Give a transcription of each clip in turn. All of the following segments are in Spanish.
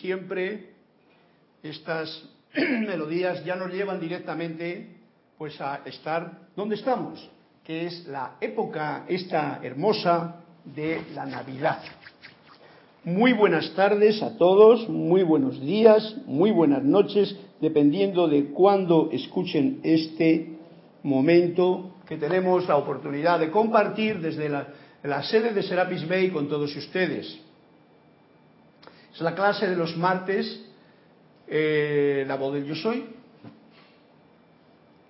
Siempre estas melodías ya nos llevan directamente pues a estar donde estamos, que es la época esta hermosa de la Navidad. Muy buenas tardes a todos, muy buenos días, muy buenas noches, dependiendo de cuándo escuchen este momento que tenemos la oportunidad de compartir desde la sede de Serapis Bay con todos ustedes. Es la clase de los martes, eh, la voz del yo soy,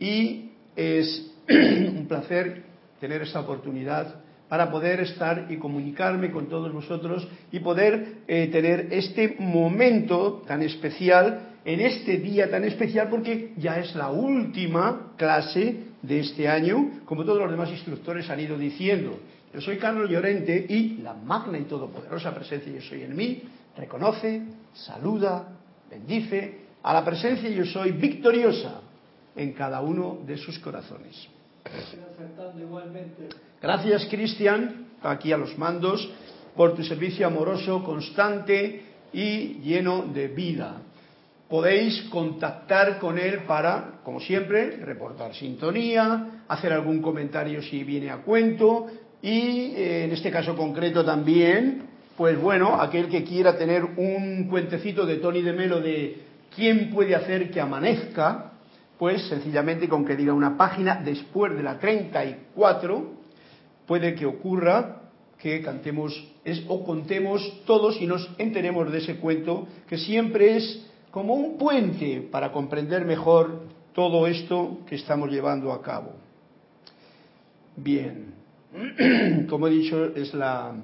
y es un placer tener esta oportunidad para poder estar y comunicarme con todos vosotros y poder eh, tener este momento tan especial en este día tan especial porque ya es la última clase de este año, como todos los demás instructores han ido diciendo. Yo soy Carlos Llorente y la magna y todopoderosa presencia yo soy en mí reconoce, saluda, bendice a la presencia yo soy victoriosa en cada uno de sus corazones. Gracias, Cristian, aquí a los mandos, por tu servicio amoroso, constante y lleno de vida. Podéis contactar con él para, como siempre, reportar sintonía, hacer algún comentario si viene a cuento y, eh, en este caso concreto también, pues bueno, aquel que quiera tener un cuentecito de Tony de Melo de quién puede hacer que amanezca, pues sencillamente con que diga una página después de la 34, puede que ocurra que cantemos es, o contemos todos y nos enteremos de ese cuento, que siempre es como un puente para comprender mejor todo esto que estamos llevando a cabo. Bien, como he dicho, es la,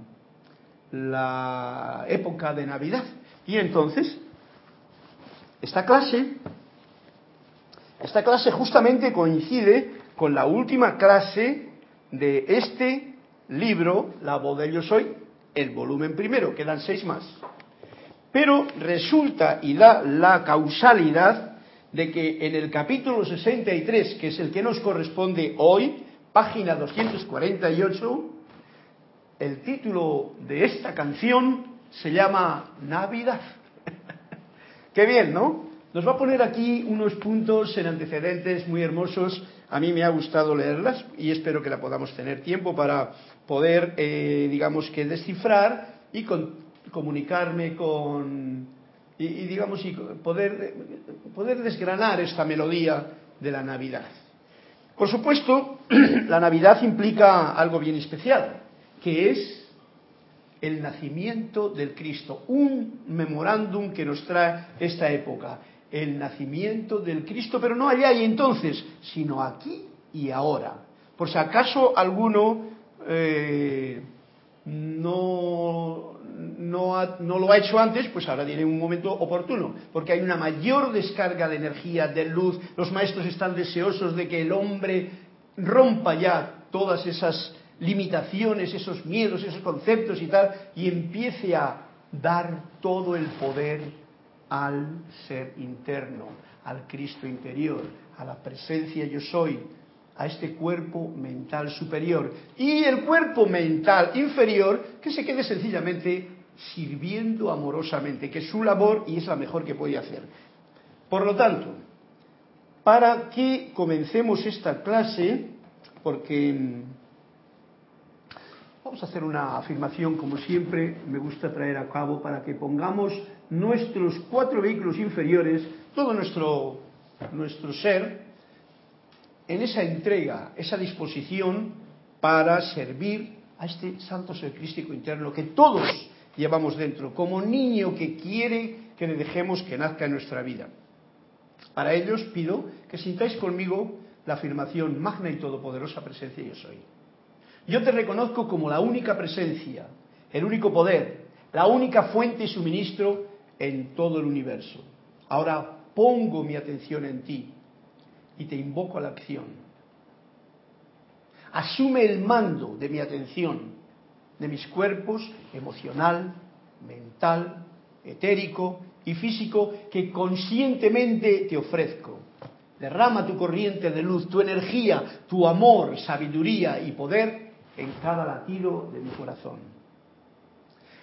la época de Navidad. Y entonces, esta clase esta clase justamente coincide con la última clase de este libro, La voz de yo soy, el volumen primero, quedan seis más. Pero resulta y da la causalidad de que en el capítulo 63, que es el que nos corresponde hoy, página 248, el título de esta canción se llama Navidad. Qué bien, ¿no? Nos va a poner aquí unos puntos en antecedentes muy hermosos. A mí me ha gustado leerlas y espero que la podamos tener tiempo para poder, eh, digamos que, descifrar y comunicarme con, y, digamos, y poder, poder desgranar esta melodía de la Navidad. Por supuesto, la Navidad implica algo bien especial, que es el nacimiento del Cristo, un memorándum que nos trae esta época el nacimiento del Cristo, pero no allá y entonces, sino aquí y ahora. Por si acaso alguno eh, no, no, no, lo ha hecho antes, pues ahora tiene un momento oportuno, porque hay una mayor descarga de energía, de luz, los maestros están deseosos de que el hombre rompa ya todas esas limitaciones, esos miedos, esos conceptos y tal, y empiece a dar todo el poder al ser interno, al Cristo interior, a la presencia yo soy, a este cuerpo mental superior. Y el cuerpo mental inferior que se quede sencillamente sirviendo amorosamente, que es su labor y es la mejor que puede hacer. Por lo tanto, para que comencemos esta clase, porque vamos a hacer una afirmación como siempre me gusta traer a cabo para que pongamos nuestros cuatro vehículos inferiores, todo nuestro, nuestro ser, en esa entrega, esa disposición para servir a este santo ser crístico interno que todos llevamos dentro, como niño que quiere que le dejemos que nazca en nuestra vida. Para ellos pido que sintáis conmigo la afirmación magna y todopoderosa presencia yo soy. Yo te reconozco como la única presencia, el único poder, la única fuente y suministro en todo el universo. Ahora pongo mi atención en ti y te invoco a la acción. Asume el mando de mi atención, de mis cuerpos emocional, mental, etérico y físico que conscientemente te ofrezco. Derrama tu corriente de luz, tu energía, tu amor, sabiduría y poder en cada latido de mi corazón.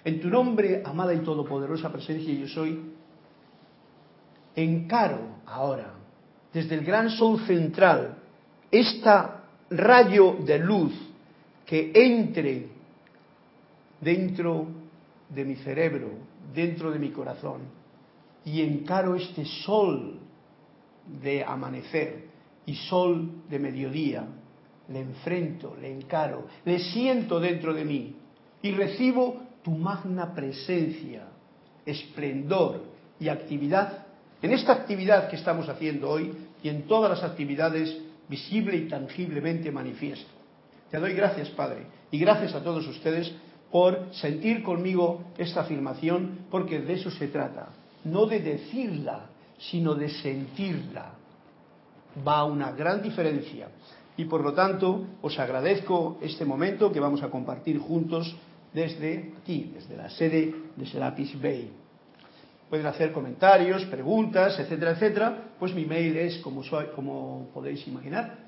En tu nombre, amada y todopoderosa presencia, yo soy, encaro ahora, desde el gran sol central, esta rayo de luz que entre dentro de mi cerebro, dentro de mi corazón, y encaro este sol de amanecer y sol de mediodía, le enfrento, le encaro, le siento dentro de mí y recibo tu magna presencia, esplendor y actividad en esta actividad que estamos haciendo hoy y en todas las actividades visible y tangiblemente manifiesto. Te doy gracias, Padre, y gracias a todos ustedes por sentir conmigo esta afirmación, porque de eso se trata, no de decirla, sino de sentirla. Va una gran diferencia. Y por lo tanto, os agradezco este momento que vamos a compartir juntos desde aquí, desde la sede de Serapis Bay. Pueden hacer comentarios, preguntas, etcétera, etcétera. Pues mi mail es, como, podéis imaginar,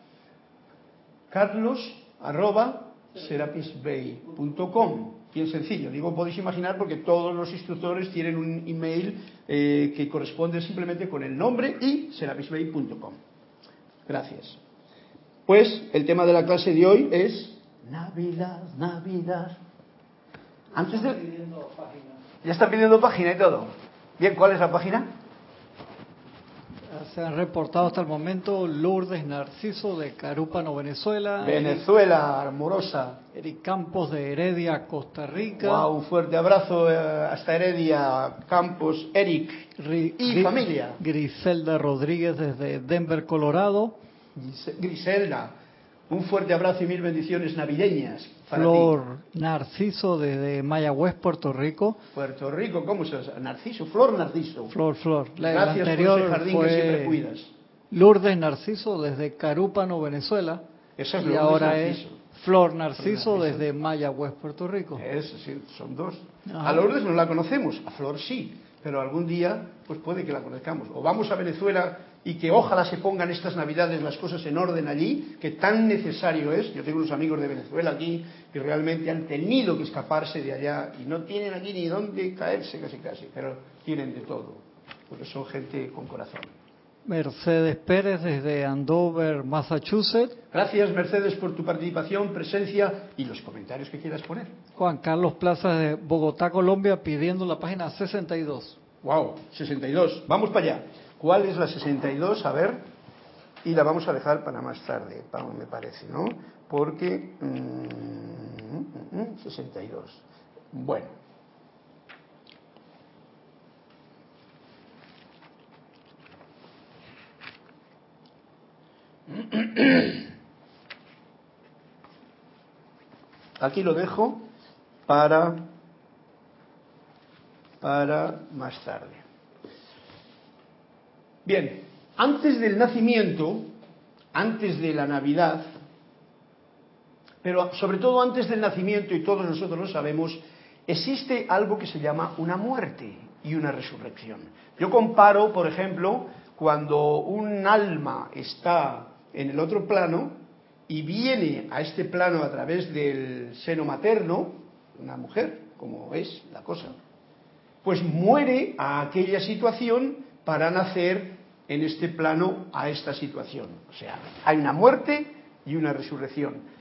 carlos arroba serapisbay.com. Bien sencillo, digo podéis imaginar porque todos los instructores tienen un email eh, que corresponde simplemente con el nombre y serapisbay.com. Gracias. Pues el tema de la clase de hoy es Navidad, Navidad. Antes de... Ya está pidiendo página y todo. Bien, ¿cuál es la página? Se han reportado hasta el momento Lourdes Narciso de Carúpano, Venezuela. Venezuela, amorosa. Eric Campos de Heredia, Costa Rica. Wow, un fuerte abrazo eh, hasta Heredia, Campos, Eric y familia. Griselda Rodríguez desde Denver, Colorado. Griselda, un fuerte abrazo y mil bendiciones navideñas. Flor Narciso desde Mayagüez, Puerto Rico. Puerto Rico, ¿cómo se llama? Narciso, Flor Narciso. Flor, Flor. La, Gracias anterior por ese jardín que siempre cuidas. Lourdes Narciso desde Carúpano, Venezuela. Esa es y ahora es Flor Narciso, desde Mayagüez, Puerto Rico. Eso sí, son dos. A Lourdes no la conocemos, a Flor sí, pero algún día pues puede que la conozcamos. O vamos a Venezuela y que ojalá se pongan estas navidades las cosas en orden allí, que tan necesario es. Yo tengo unos amigos de Venezuela aquí que realmente han tenido que escaparse de allá y no tienen aquí ni dónde caerse casi casi, pero tienen de todo, porque son gente con corazón. Mercedes Pérez desde Andover, Massachusetts. Gracias Mercedes por tu participación, presencia y los comentarios que quieras poner. Juan Carlos Plaza de Bogotá, Colombia, pidiendo la página 62. Wow, 62. Vamos para allá. ¿Cuál es la 62? A ver, y la vamos a dejar para más tarde, me parece, ¿no? Porque... 62. Mm, mm, mm, bueno. Aquí lo dejo para para más tarde. Bien, antes del nacimiento, antes de la Navidad, pero sobre todo antes del nacimiento, y todos nosotros lo sabemos, existe algo que se llama una muerte y una resurrección. Yo comparo, por ejemplo, cuando un alma está en el otro plano y viene a este plano a través del seno materno, una mujer, como es la cosa, pues muere a aquella situación para nacer en este plano a esta situación. O sea, hay una muerte y una resurrección.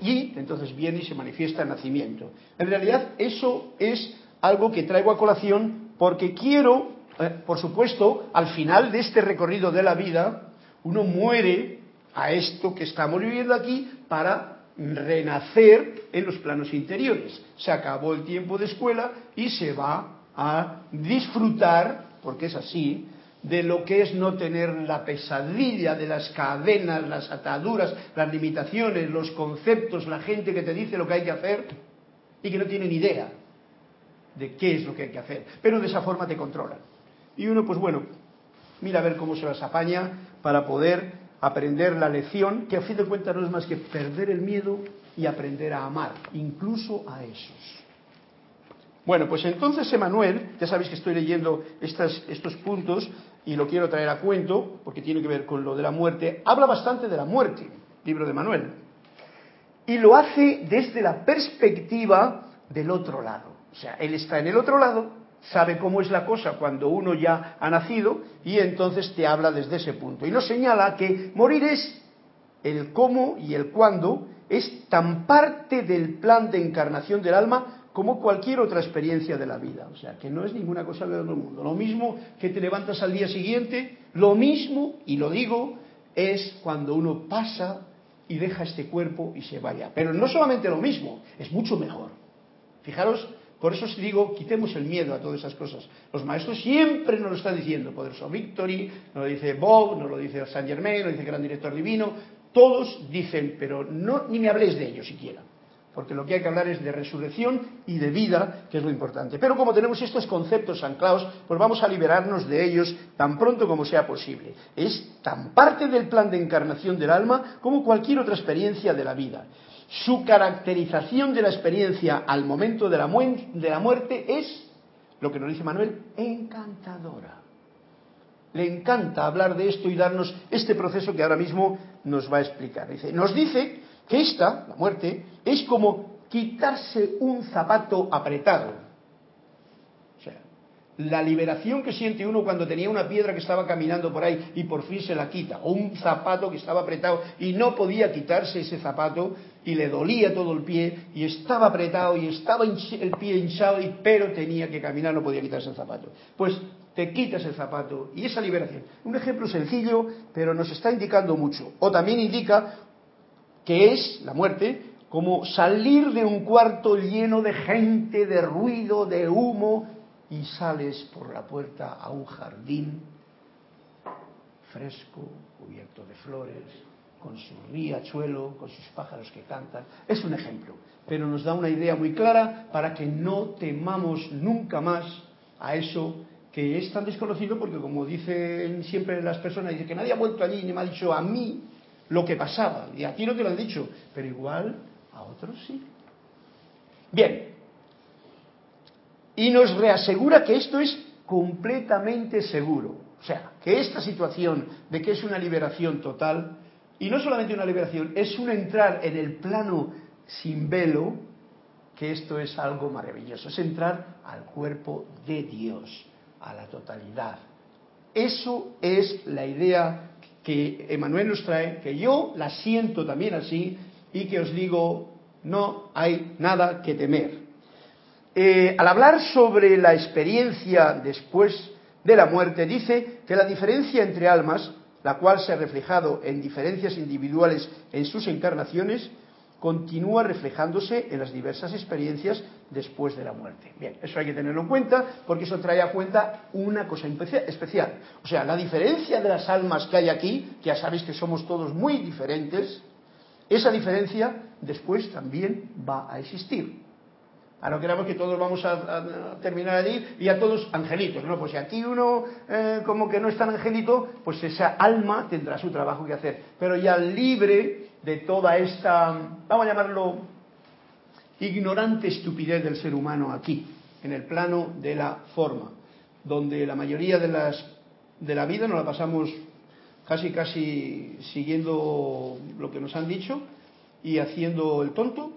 Y entonces viene y se manifiesta el nacimiento. En realidad eso es algo que traigo a colación porque quiero, eh, por supuesto, al final de este recorrido de la vida, uno muere a esto que estamos viviendo aquí para renacer en los planos interiores. Se acabó el tiempo de escuela y se va a disfrutar, porque es así, de lo que es no tener la pesadilla de las cadenas, las ataduras, las limitaciones, los conceptos, la gente que te dice lo que hay que hacer y que no tiene ni idea de qué es lo que hay que hacer. Pero de esa forma te controlan. Y uno, pues bueno, mira a ver cómo se las apaña para poder aprender la lección, que a fin de cuentas no es más que perder el miedo y aprender a amar, incluso a esos. Bueno, pues entonces Emanuel, ya sabéis que estoy leyendo estos puntos y lo quiero traer a cuento, porque tiene que ver con lo de la muerte, habla bastante de la muerte, libro de Manuel, y lo hace desde la perspectiva del otro lado. O sea, Él está en el otro lado, sabe cómo es la cosa cuando uno ya ha nacido y entonces te habla desde ese punto. Y nos señala que morir es el cómo y el cuándo, es tan parte del plan de encarnación del alma como cualquier otra experiencia de la vida. O sea, que no es ninguna cosa del otro mundo. Lo mismo que te levantas al día siguiente, lo mismo, y lo digo, es cuando uno pasa y deja este cuerpo y se vaya. Pero no solamente lo mismo, es mucho mejor. Fijaros, por eso os digo, quitemos el miedo a todas esas cosas. Los maestros siempre nos lo están diciendo. Poderoso Victory, nos lo dice Bob, nos lo dice Saint Germain, nos lo dice el Gran Director Divino. Todos dicen, pero no, ni me habléis de ello siquiera porque lo que hay que hablar es de resurrección y de vida, que es lo importante. Pero como tenemos estos conceptos anclados, pues vamos a liberarnos de ellos tan pronto como sea posible. Es tan parte del plan de encarnación del alma como cualquier otra experiencia de la vida. Su caracterización de la experiencia al momento de la, muerte es, lo que nos dice Manuel, encantadora. Le encanta hablar de esto y darnos este proceso que ahora mismo nos va a explicar. Dice, nos dice que esta, la muerte, es como quitarse un zapato apretado. O sea, la liberación que siente uno cuando tenía una piedra que estaba caminando por ahí y por fin se la quita, o un zapato que estaba apretado y no podía quitarse ese zapato y le dolía todo el pie y estaba apretado y estaba el pie hinchado y pero tenía que caminar, no podía quitarse el zapato. Pues te quitas el zapato y esa liberación. Un ejemplo sencillo, pero nos está indicando mucho. O también indica que es la muerte, como salir de un cuarto lleno de gente, de ruido, de humo, y sales por la puerta a un jardín fresco, cubierto de flores, con su riachuelo, con sus pájaros que cantan. Es un ejemplo, pero nos da una idea muy clara para que no temamos nunca más a eso que es tan desconocido, porque como dicen siempre las personas, dice que nadie ha vuelto allí ni me ha dicho a mí lo que pasaba. Y aquí no te lo han dicho, pero igual a otros sí. Bien. Y nos reasegura que esto es completamente seguro. O sea, que esta situación de que es una liberación total, y no solamente una liberación, es un entrar en el plano sin velo, que esto es algo maravilloso, es entrar al cuerpo de Dios, a la totalidad. Eso es la idea que Emanuel nos trae, que yo la siento también así y que os digo, no hay nada que temer. Eh, al hablar sobre la experiencia después de la muerte, dice que la diferencia entre almas, la cual se ha reflejado en diferencias individuales en sus encarnaciones, continúa reflejándose en las diversas experiencias después de la muerte. Bien, eso hay que tenerlo en cuenta porque eso trae a cuenta una cosa especial. O sea, la diferencia de las almas que hay aquí, que ya sabéis que somos todos muy diferentes, esa diferencia después también va a existir. A no queramos que todos vamos a, terminar allí y a todos angelitos, ¿no? Pues si aquí uno eh, como que no es tan angelito, pues esa alma tendrá su trabajo que hacer. Pero ya libre de toda esta, vamos a llamarlo, ignorante estupidez del ser humano aquí, en el plano de la forma, donde la mayoría de las de la vida nos la pasamos casi casi siguiendo lo que nos han dicho y haciendo el tonto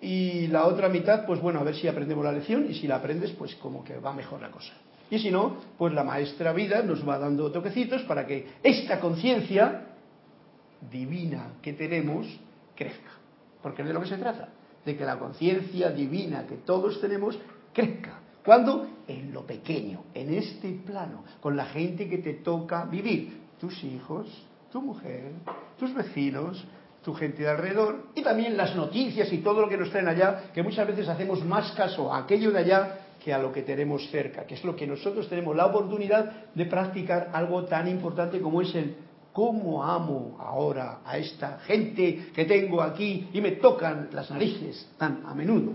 y la otra mitad pues bueno a ver si aprendemos la lección y si la aprendes pues como que va mejor la cosa. Y si no pues la maestra vida nos va dando toquecitos para que esta conciencia divina que tenemos crezca. Porque es de lo que se trata, de que la conciencia divina que todos tenemos crezca. ¿Cuándo? En lo pequeño, en este plano, con la gente que te toca vivir. Tus hijos, tu mujer, tus vecinos, tu gente de alrededor y también las noticias y todo lo que nos traen allá, que muchas veces hacemos más caso a aquello de allá que a lo que tenemos cerca, que es lo que nosotros tenemos la oportunidad de practicar algo tan importante como es el ¿Cómo amo ahora a esta gente que tengo aquí y me tocan las narices tan a menudo?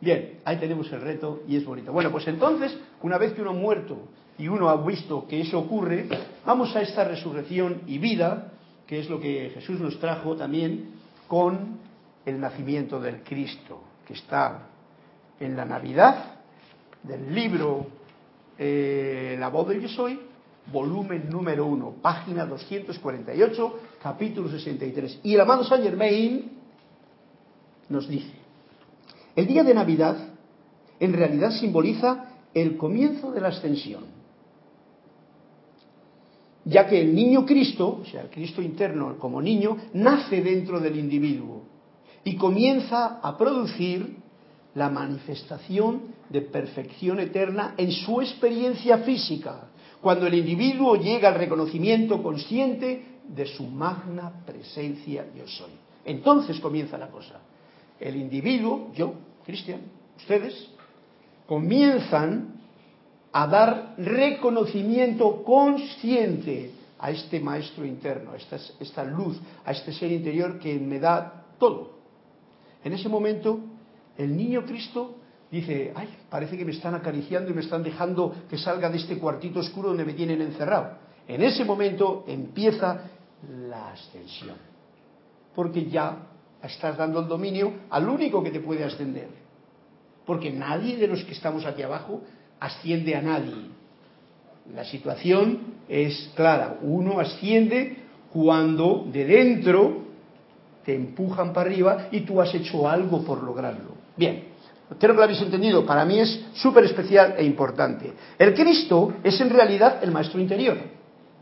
Bien, ahí tenemos el reto y es bonito. Bueno, pues entonces, una vez que uno ha muerto y uno ha visto que eso ocurre, vamos a esta resurrección y vida, que es lo que Jesús nos trajo también con el nacimiento del Cristo, que está en la Navidad del libro eh, La voz de yo soy, volumen número 1, página 248, capítulo 63. Y el amado Saint Germain nos dice, El día de Navidad en realidad simboliza el comienzo de la ascensión, ya que el niño Cristo, o sea, el Cristo interno como niño, nace dentro del individuo y comienza a producir la manifestación de perfección eterna en su experiencia física, cuando el individuo llega al reconocimiento consciente de su magna presencia yo soy. Entonces comienza la cosa. El individuo, yo, Cristian, ustedes, comienzan a dar reconocimiento consciente a este maestro interno, a esta, esta luz, a este ser interior que me da todo. En ese momento, el niño Cristo dice, ay, parece que me están acariciando y me están dejando que salga de este cuartito oscuro donde me tienen encerrado. En ese momento empieza la ascensión, porque ya estás dando el dominio al único que te puede ascender, porque nadie de los que estamos aquí abajo asciende a nadie. La situación es clara, uno asciende cuando de dentro te empujan para arriba y tú has hecho algo por lograrlo. Bien, Creo que lo habéis entendido. Para mí es súper especial e importante. El Cristo es en realidad el maestro interior.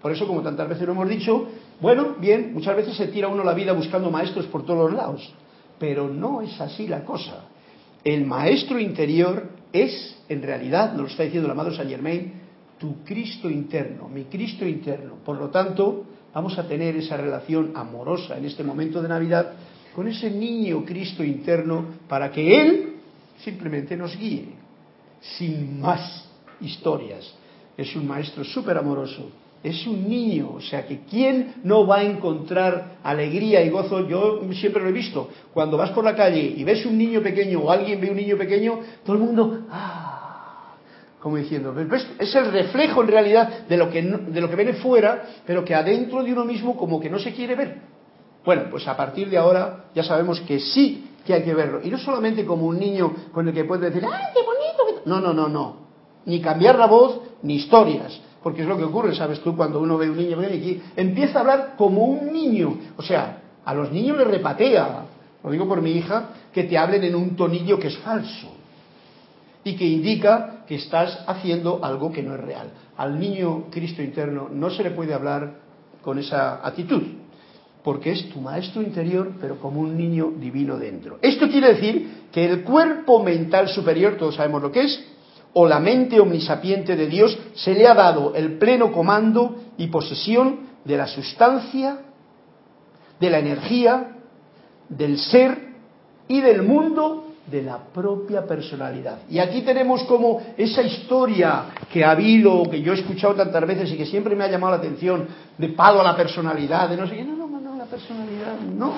Por eso, como tantas veces lo hemos dicho, bueno, bien, muchas veces se tira uno la vida buscando maestros por todos los lados. Pero no es así la cosa. El maestro interior es, en realidad, nos lo está diciendo el amado Saint Germain, tu Cristo interno, mi Cristo interno. Por lo tanto, vamos a tener esa relación amorosa en este momento de Navidad con ese niño Cristo interno para que Él simplemente nos guíe, sin más historias. Es un maestro súper amoroso, es un niño, o sea que ¿quién no va a encontrar alegría y gozo? Yo siempre lo he visto, cuando vas por la calle y ves un niño pequeño o alguien ve un niño pequeño, todo el mundo, ah, como diciendo, es el reflejo en realidad de lo, que de lo que viene fuera, pero que adentro de uno mismo como que no se quiere ver. Bueno, pues a partir de ahora ya sabemos que sí que hay que verlo. Y no solamente como un niño con el que puedes decir, ¡ay, qué bonito! No, no, no, no. Ni cambiar la voz, ni historias. Porque es lo que ocurre, ¿sabes tú? Cuando uno ve un niño aquí, empieza a hablar como un niño. O sea, a los niños les repatea, lo digo por mi hija, que te hablen en un tonillo que es falso. Y que indica que estás haciendo algo que no es real. Al niño Cristo interno no se le puede hablar con esa actitud porque es tu maestro interior, pero como un niño divino dentro. Esto quiere decir que el cuerpo mental superior, todos sabemos lo que es, o la mente omnisapiente de Dios, se le ha dado el pleno comando y posesión de la sustancia, de la energía, del ser y del mundo de la propia personalidad. Y aquí tenemos como esa historia que ha habido, que yo he escuchado tantas veces y que siempre me ha llamado la atención, de palo a la personalidad, de no sé qué, no, personalidad no.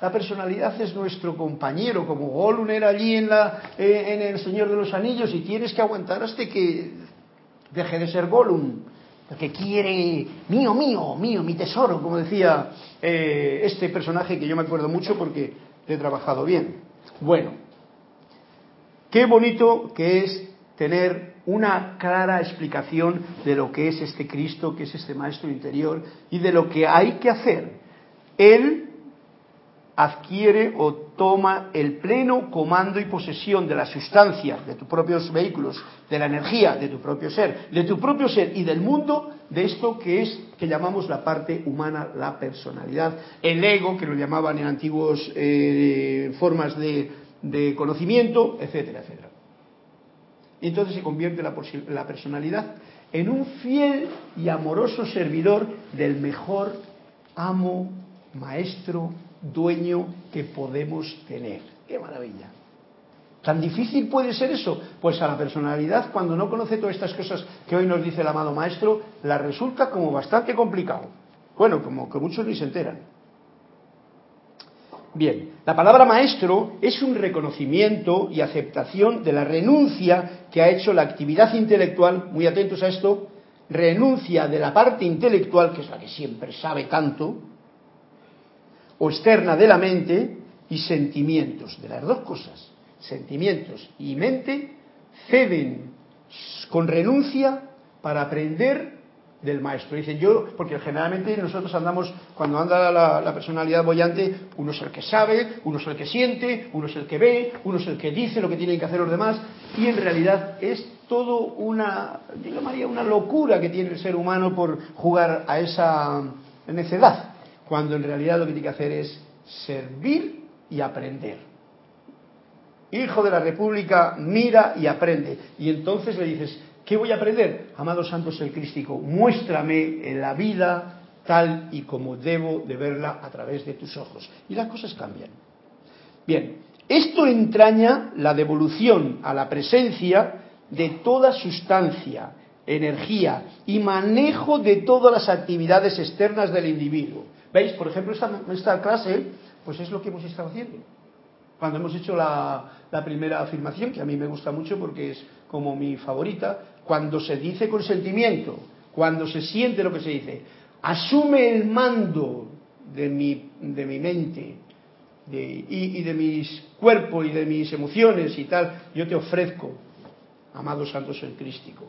La personalidad es nuestro compañero, como Gollum era allí en, la, eh, en El Señor de los Anillos y tienes que aguantar hasta que deje de ser Gollum, que quiere mío, mío, mío, mi tesoro, como decía eh, este personaje que yo me acuerdo mucho porque he trabajado bien. Bueno, qué bonito que es tener una clara explicación de lo que es este Cristo, que es este Maestro interior y de lo que hay que hacer él adquiere o toma el pleno comando y posesión de la sustancia de tus propios vehículos, de la energía de tu propio ser, de tu propio ser y del mundo, de esto que es, que llamamos la parte humana, la personalidad, el ego, que lo llamaban en antiguas eh, formas de, conocimiento, etcétera, etcétera. Y entonces se convierte la, la personalidad en un fiel y amoroso servidor del mejor amo maestro, dueño que podemos tener. ¡Qué maravilla! ¿Tan difícil puede ser eso? Pues a la personalidad, cuando no conoce todas estas cosas que hoy nos dice el amado maestro, la resulta como bastante complicado. Bueno, como que muchos ni se enteran. Bien, la palabra maestro es un reconocimiento y aceptación de la renuncia que ha hecho la actividad intelectual, muy atentos a esto, renuncia de la parte intelectual, que es la que siempre sabe tanto, o externa de la mente y sentimientos, de las dos cosas, sentimientos y mente, ceden con renuncia para aprender del maestro. Dicen yo, porque generalmente nosotros andamos, cuando anda la, personalidad bollante, uno es el que sabe, uno es el que siente, uno es el que ve, uno es el que dice lo que tienen que hacer los demás, y en realidad es todo una, digo María, una locura que tiene el ser humano por jugar a esa necedad, cuando en realidad lo que tiene que hacer es servir y aprender. Hijo de la República, mira y aprende. Y entonces le dices, ¿qué voy a aprender? Amado Santos el Crístico, muéstrame la vida tal y como debo de verla a través de tus ojos. Y las cosas cambian. Bien, esto entraña la devolución a la presencia de toda sustancia, energía y manejo de todas las actividades externas del individuo. ¿Veis? Por ejemplo, esta, clase, pues es lo que hemos estado haciendo. Cuando hemos hecho la, primera afirmación, que a mí me gusta mucho porque es como mi favorita, cuando se dice con sentimiento, cuando se siente lo que se dice, asume el mando de mi, de mi mente y, de mis cuerpos y de mis emociones y tal, yo te ofrezco, amado Santos el Crístico.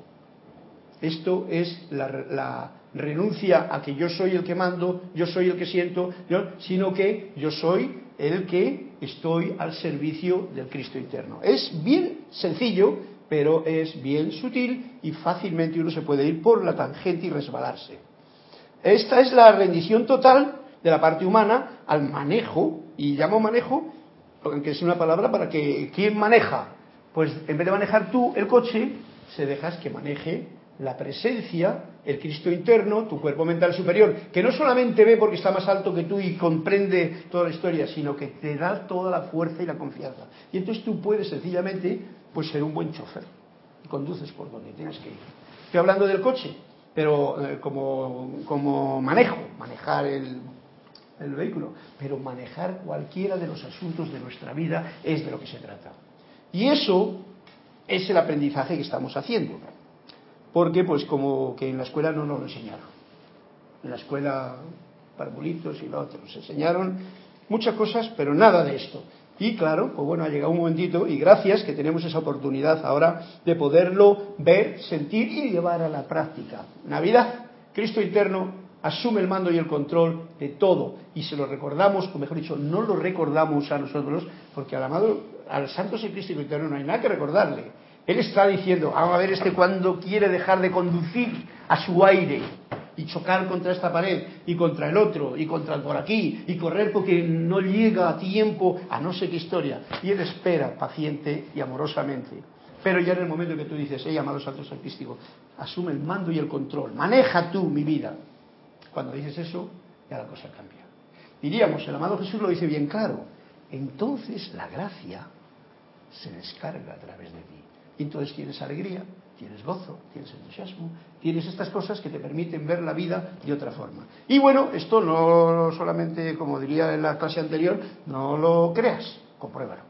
Esto es la, la, renuncia a que yo soy el que mando, yo soy el que siento, sino que yo soy el que estoy al servicio del Cristo interno. Es bien sencillo, pero es bien sutil y fácilmente uno se puede ir por la tangente y resbalarse. Esta es la rendición total de la parte humana al manejo, y llamo manejo, aunque es una palabra para que, ¿quién maneja? Pues en vez de manejar tú el coche, se dejas que maneje la presencia, el Cristo interno, tu cuerpo mental superior, que no solamente ve porque está más alto que tú y comprende toda la historia, sino que te da toda la fuerza y la confianza. Y entonces tú puedes sencillamente pues, ser un buen chofer y conduces por donde tienes que ir. Estoy hablando del coche, pero eh, como, como, manejo, manejar el, el vehículo, pero manejar cualquiera de los asuntos de nuestra vida es de lo que se trata. Y eso es el aprendizaje que estamos haciendo porque pues como que en la escuela no nos lo enseñaron. En la escuela parvulitos y lo otro, nos enseñaron muchas cosas, pero nada de esto. Y claro, pues bueno, ha llegado un momentito y gracias que tenemos esa oportunidad ahora de poderlo ver, sentir y llevar a la práctica. Navidad, Cristo interno asume el mando y el control de todo y se lo recordamos, o mejor dicho, no lo recordamos a nosotros, porque al amado, al Santo Cristo interno no hay nada que recordarle él está diciendo, vamos a ver este cuando quiere dejar de conducir a su aire y chocar contra esta pared y contra el otro y contra el por aquí y correr porque no llega a tiempo a no sé qué historia. Y él espera paciente y amorosamente. Pero ya en el momento que tú dices, hey, amado santos artístico, asume el mando y el control, maneja tú mi vida. Cuando dices eso, ya la cosa cambia. Diríamos, el amado Jesús lo dice bien claro, entonces la gracia se descarga a través de ti. Y entonces tienes alegría, tienes gozo, tienes entusiasmo, tienes estas cosas que te permiten ver la vida de otra forma. Y bueno, esto no solamente, como diría en la clase anterior, no lo creas, compruébalo.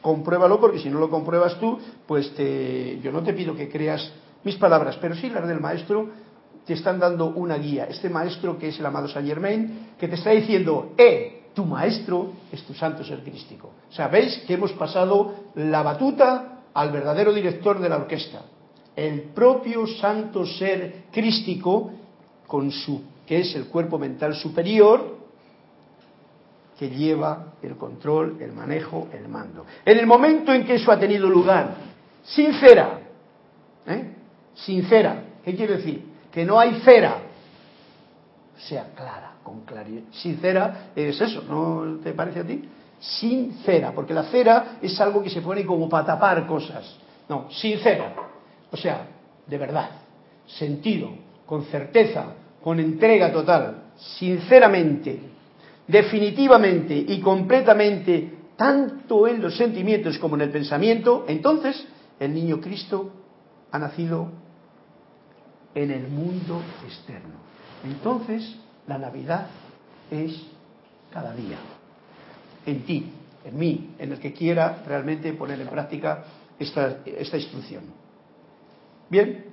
Compruébalo porque si no lo compruebas tú, pues te, yo no te pido que creas mis palabras, pero sí las del maestro te están dando una guía. Este maestro que es el amado Saint Germain, que te está diciendo, eh, tu maestro es tu santo ser crístico. Sabéis que hemos pasado la batuta al verdadero director de la orquesta, el propio santo ser crístico, que es el cuerpo mental superior, que lleva el control, el manejo, el mando. En el momento en que eso ha tenido lugar, sincera, ¿eh? sincera, ¿qué quiere decir? Que no hay cera, sea clara, con claridad. Sincera es eso, ¿no te parece a ti? Sincera, porque la cera es algo que se pone como para tapar cosas. No, sincera. O sea, de verdad, sentido, con certeza, con entrega total, sinceramente, definitivamente y completamente, tanto en los sentimientos como en el pensamiento, entonces el niño Cristo ha nacido en el mundo externo. Entonces la Navidad es cada día en ti, en mí, en el que quiera realmente poner en práctica esta, esta instrucción. Bien,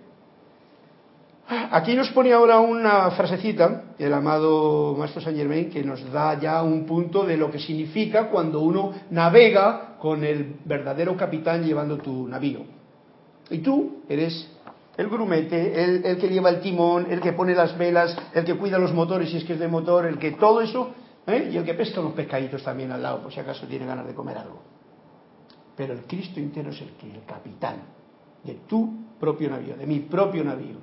aquí nos pone ahora una frasecita, el amado Maestro Saint Germain, que nos da ya un punto de lo que significa cuando uno navega con el verdadero capitán llevando tu navío. Y tú eres el grumete, el, el, que lleva el timón, el que pone las velas, el que cuida los motores si es que es de motor, el que todo eso, ¿eh? y el que pesca los pescaditos también al lado, por si acaso tiene ganas de comer algo. Pero el Cristo entero es el el capitán de tu propio navío, de mi propio navío.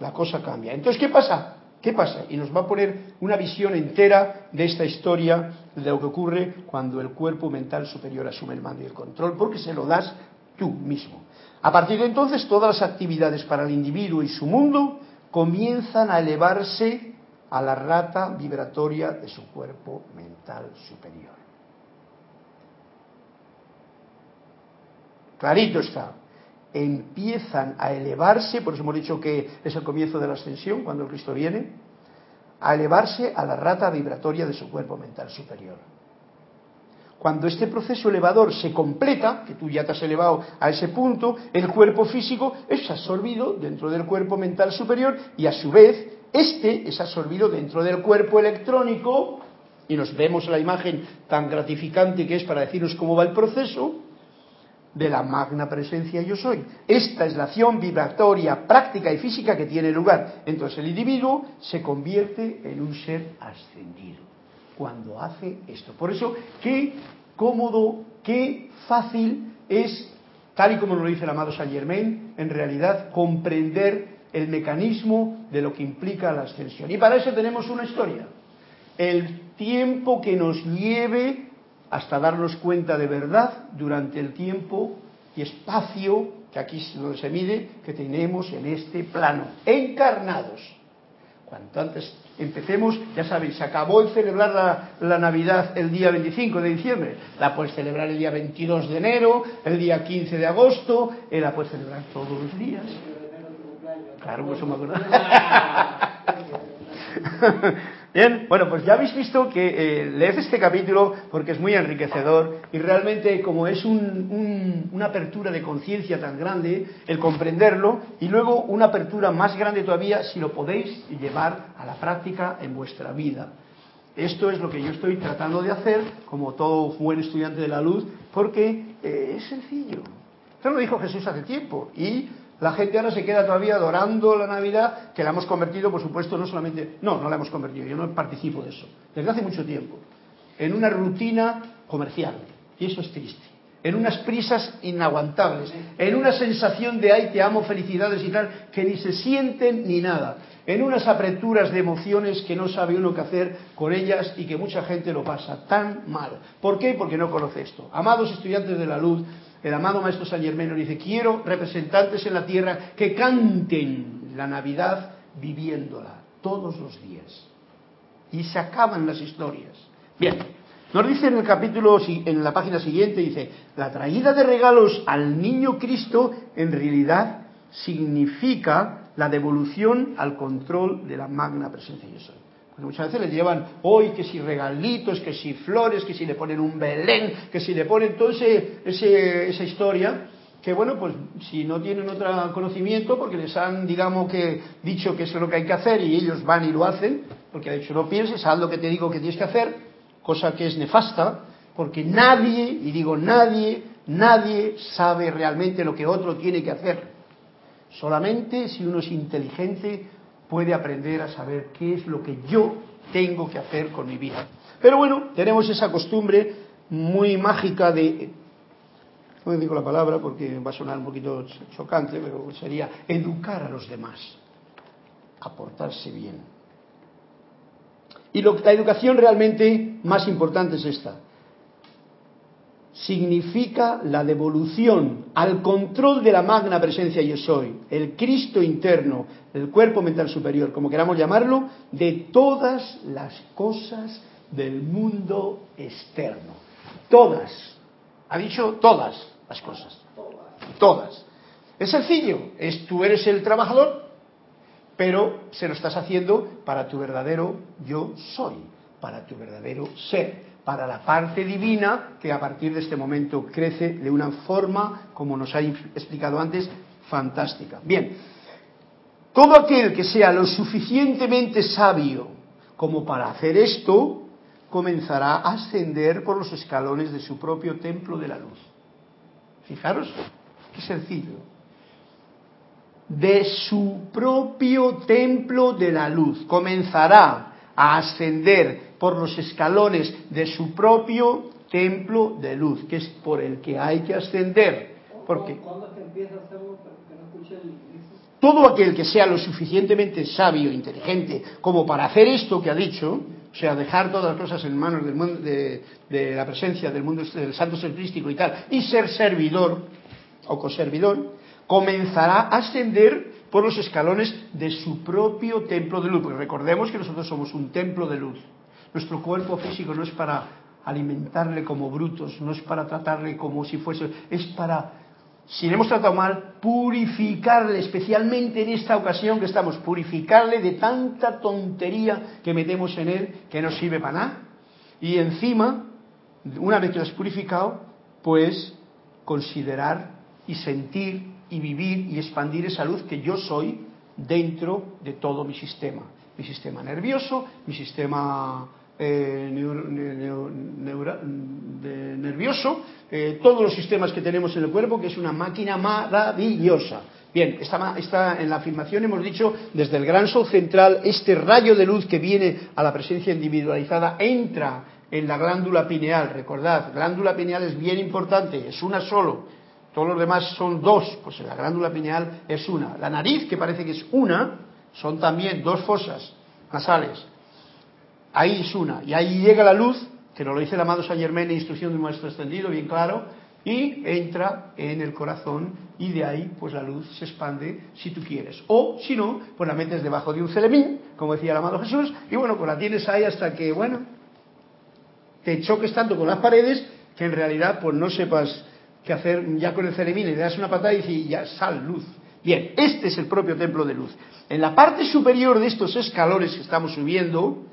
La cosa cambia. Entonces, ¿qué pasa? ¿Qué pasa? Y nos va a poner una visión entera de esta historia de lo que ocurre cuando el cuerpo mental superior asume el mando y el control, porque se lo das tú mismo. A partir de entonces, todas las actividades para el individuo y su mundo comienzan a elevarse a la rata vibratoria de su cuerpo mental superior. Clarito está. Empiezan a elevarse, por eso hemos dicho que es el comienzo de la ascensión, cuando Cristo viene, a elevarse a la rata vibratoria de su cuerpo mental superior. Cuando este proceso elevador se completa, que tú ya te has elevado a ese punto, el cuerpo físico es absorbido dentro del cuerpo mental superior y a su vez este es absorbido dentro del cuerpo electrónico y nos vemos la imagen tan gratificante que es para decirnos cómo va el proceso de la magna presencia yo soy. Esta es la acción vibratoria, práctica y física que tiene lugar. Entonces el individuo se convierte en un ser ascendido cuando hace esto. Por eso, qué cómodo, qué fácil es, tal y como lo dice el amado Saint Germain, en realidad comprender el mecanismo de lo que implica la ascensión. Y para eso tenemos una historia. El tiempo que nos lleve hasta darnos cuenta de verdad durante el tiempo y espacio, que aquí es donde se mide, que tenemos en este plano, encarnados. Cuanto antes empecemos, ya sabéis, se acabó el celebrar la, la, Navidad el día 25 de diciembre, la puedes celebrar el día 22 de enero, el día 15 de agosto, y la puedes celebrar todos los días. Claro, eso me. Bien, bueno, pues ya habéis visto que eh, leed este capítulo porque es muy enriquecedor y realmente como es un, un, una apertura de conciencia tan grande, el comprenderlo y luego una apertura más grande todavía si lo podéis llevar a la práctica en vuestra vida. Esto es lo que yo estoy tratando de hacer como todo buen estudiante de la luz porque eh, es sencillo. Esto lo dijo Jesús hace tiempo y la gente ahora se queda todavía adorando la Navidad, que la hemos convertido, por supuesto, no solamente, no, no la hemos convertido, yo no participo de eso, desde hace mucho tiempo, en una rutina comercial. Y eso es triste. En unas prisas inaguantables, en una sensación de ay, te amo, felicidades y tal, que ni se sienten ni nada. En unas apreturas de emociones que no sabe uno qué hacer con ellas y que mucha gente lo pasa tan mal. ¿Por qué? Porque no conoce esto. Amados estudiantes de la luz, el amado Maestro San Germano dice, quiero representantes en la tierra que canten la Navidad viviéndola todos los días. Y se acaban las historias. Bien, nos dice en el capítulo, en la página siguiente, dice, la traída de regalos al niño Cristo en realidad significa la devolución al control de la magna presencia yo soy. Muchas veces le llevan hoy que si regalitos, que si flores, que si le ponen un Belén, que si le ponen toda esa historia, que bueno, pues si no tienen otro conocimiento, porque les han, digamos que, dicho que eso es lo que hay que hacer y ellos van y lo hacen, porque ha dicho no pienses, haz lo que te digo que tienes que hacer, cosa que es nefasta, porque nadie, y digo nadie, nadie sabe realmente lo que otro tiene que hacer. Solamente si uno es inteligente puede aprender a saber qué es lo que yo tengo que hacer con mi vida. Pero bueno, tenemos esa costumbre muy mágica de, no digo la palabra porque va a sonar un poquito chocante, pero sería educar a los demás, aportarse bien. Y lo, la educación realmente más importante es esta, significa la devolución al control de la magna presencia yo soy, el Cristo interno, el cuerpo mental superior, como queramos llamarlo, de todas las cosas del mundo externo. Todas. Ha dicho todas las cosas. Todas. Es sencillo. Es tú eres el trabajador, pero se lo estás haciendo para tu verdadero yo soy, para tu verdadero ser para la parte divina que a partir de este momento crece de una forma, como nos ha explicado antes, fantástica. Bien, todo aquel que sea lo suficientemente sabio como para hacer esto, comenzará a ascender por los escalones de su propio templo de la luz. Fijaros, qué sencillo. de su propio templo de la luz. Comenzará a ascender por los escalones de su propio templo de luz, que es por el que hay que ascender. Porque todo aquel que sea lo suficientemente sabio, e inteligente, como para hacer esto que ha dicho, o sea, dejar todas las cosas en manos del mundo, de, la presencia del mundo del santo ser crístico y tal, y ser servidor o coservidor, comenzará a ascender por los escalones de su propio templo de luz. Porque recordemos que nosotros somos un templo de luz. Nuestro cuerpo físico no es para alimentarle como brutos, no es para tratarle como si fuese, es para, si le hemos tratado mal, purificarle, especialmente en esta ocasión que estamos, purificarle de tanta tontería que metemos en él que no sirve para nada. Y encima, una vez que lo has purificado, pues considerar y sentir y vivir y expandir esa luz que yo soy dentro de todo mi sistema. Mi sistema nervioso, mi sistema eh, nervioso, eh, todos los sistemas que tenemos en el cuerpo, que es una máquina maravillosa. Bien, está, en la afirmación hemos dicho, desde el gran sol central, este rayo de luz que viene a la presencia individualizada entra en la glándula pineal. Recordad, glándula pineal es bien importante, es una solo todos los demás son dos, pues la glándula pineal es una. La nariz, que parece que es una, son también dos fosas nasales. Ahí es una. Y ahí llega la luz, que nos lo dice el amado San Germán en instrucción de un maestro extendido, bien claro, y entra en el corazón y de ahí pues la luz se expande si tú quieres. O si no, pues la metes debajo de un celemín, como decía el amado Jesús, y bueno, pues la tienes ahí hasta que, bueno, te choques tanto con las paredes que en realidad pues no sepas que hacer ya con el y le das una patada y dices, ya sal luz. Bien, este es el propio templo de luz. En la parte superior de estos escalones que estamos subiendo,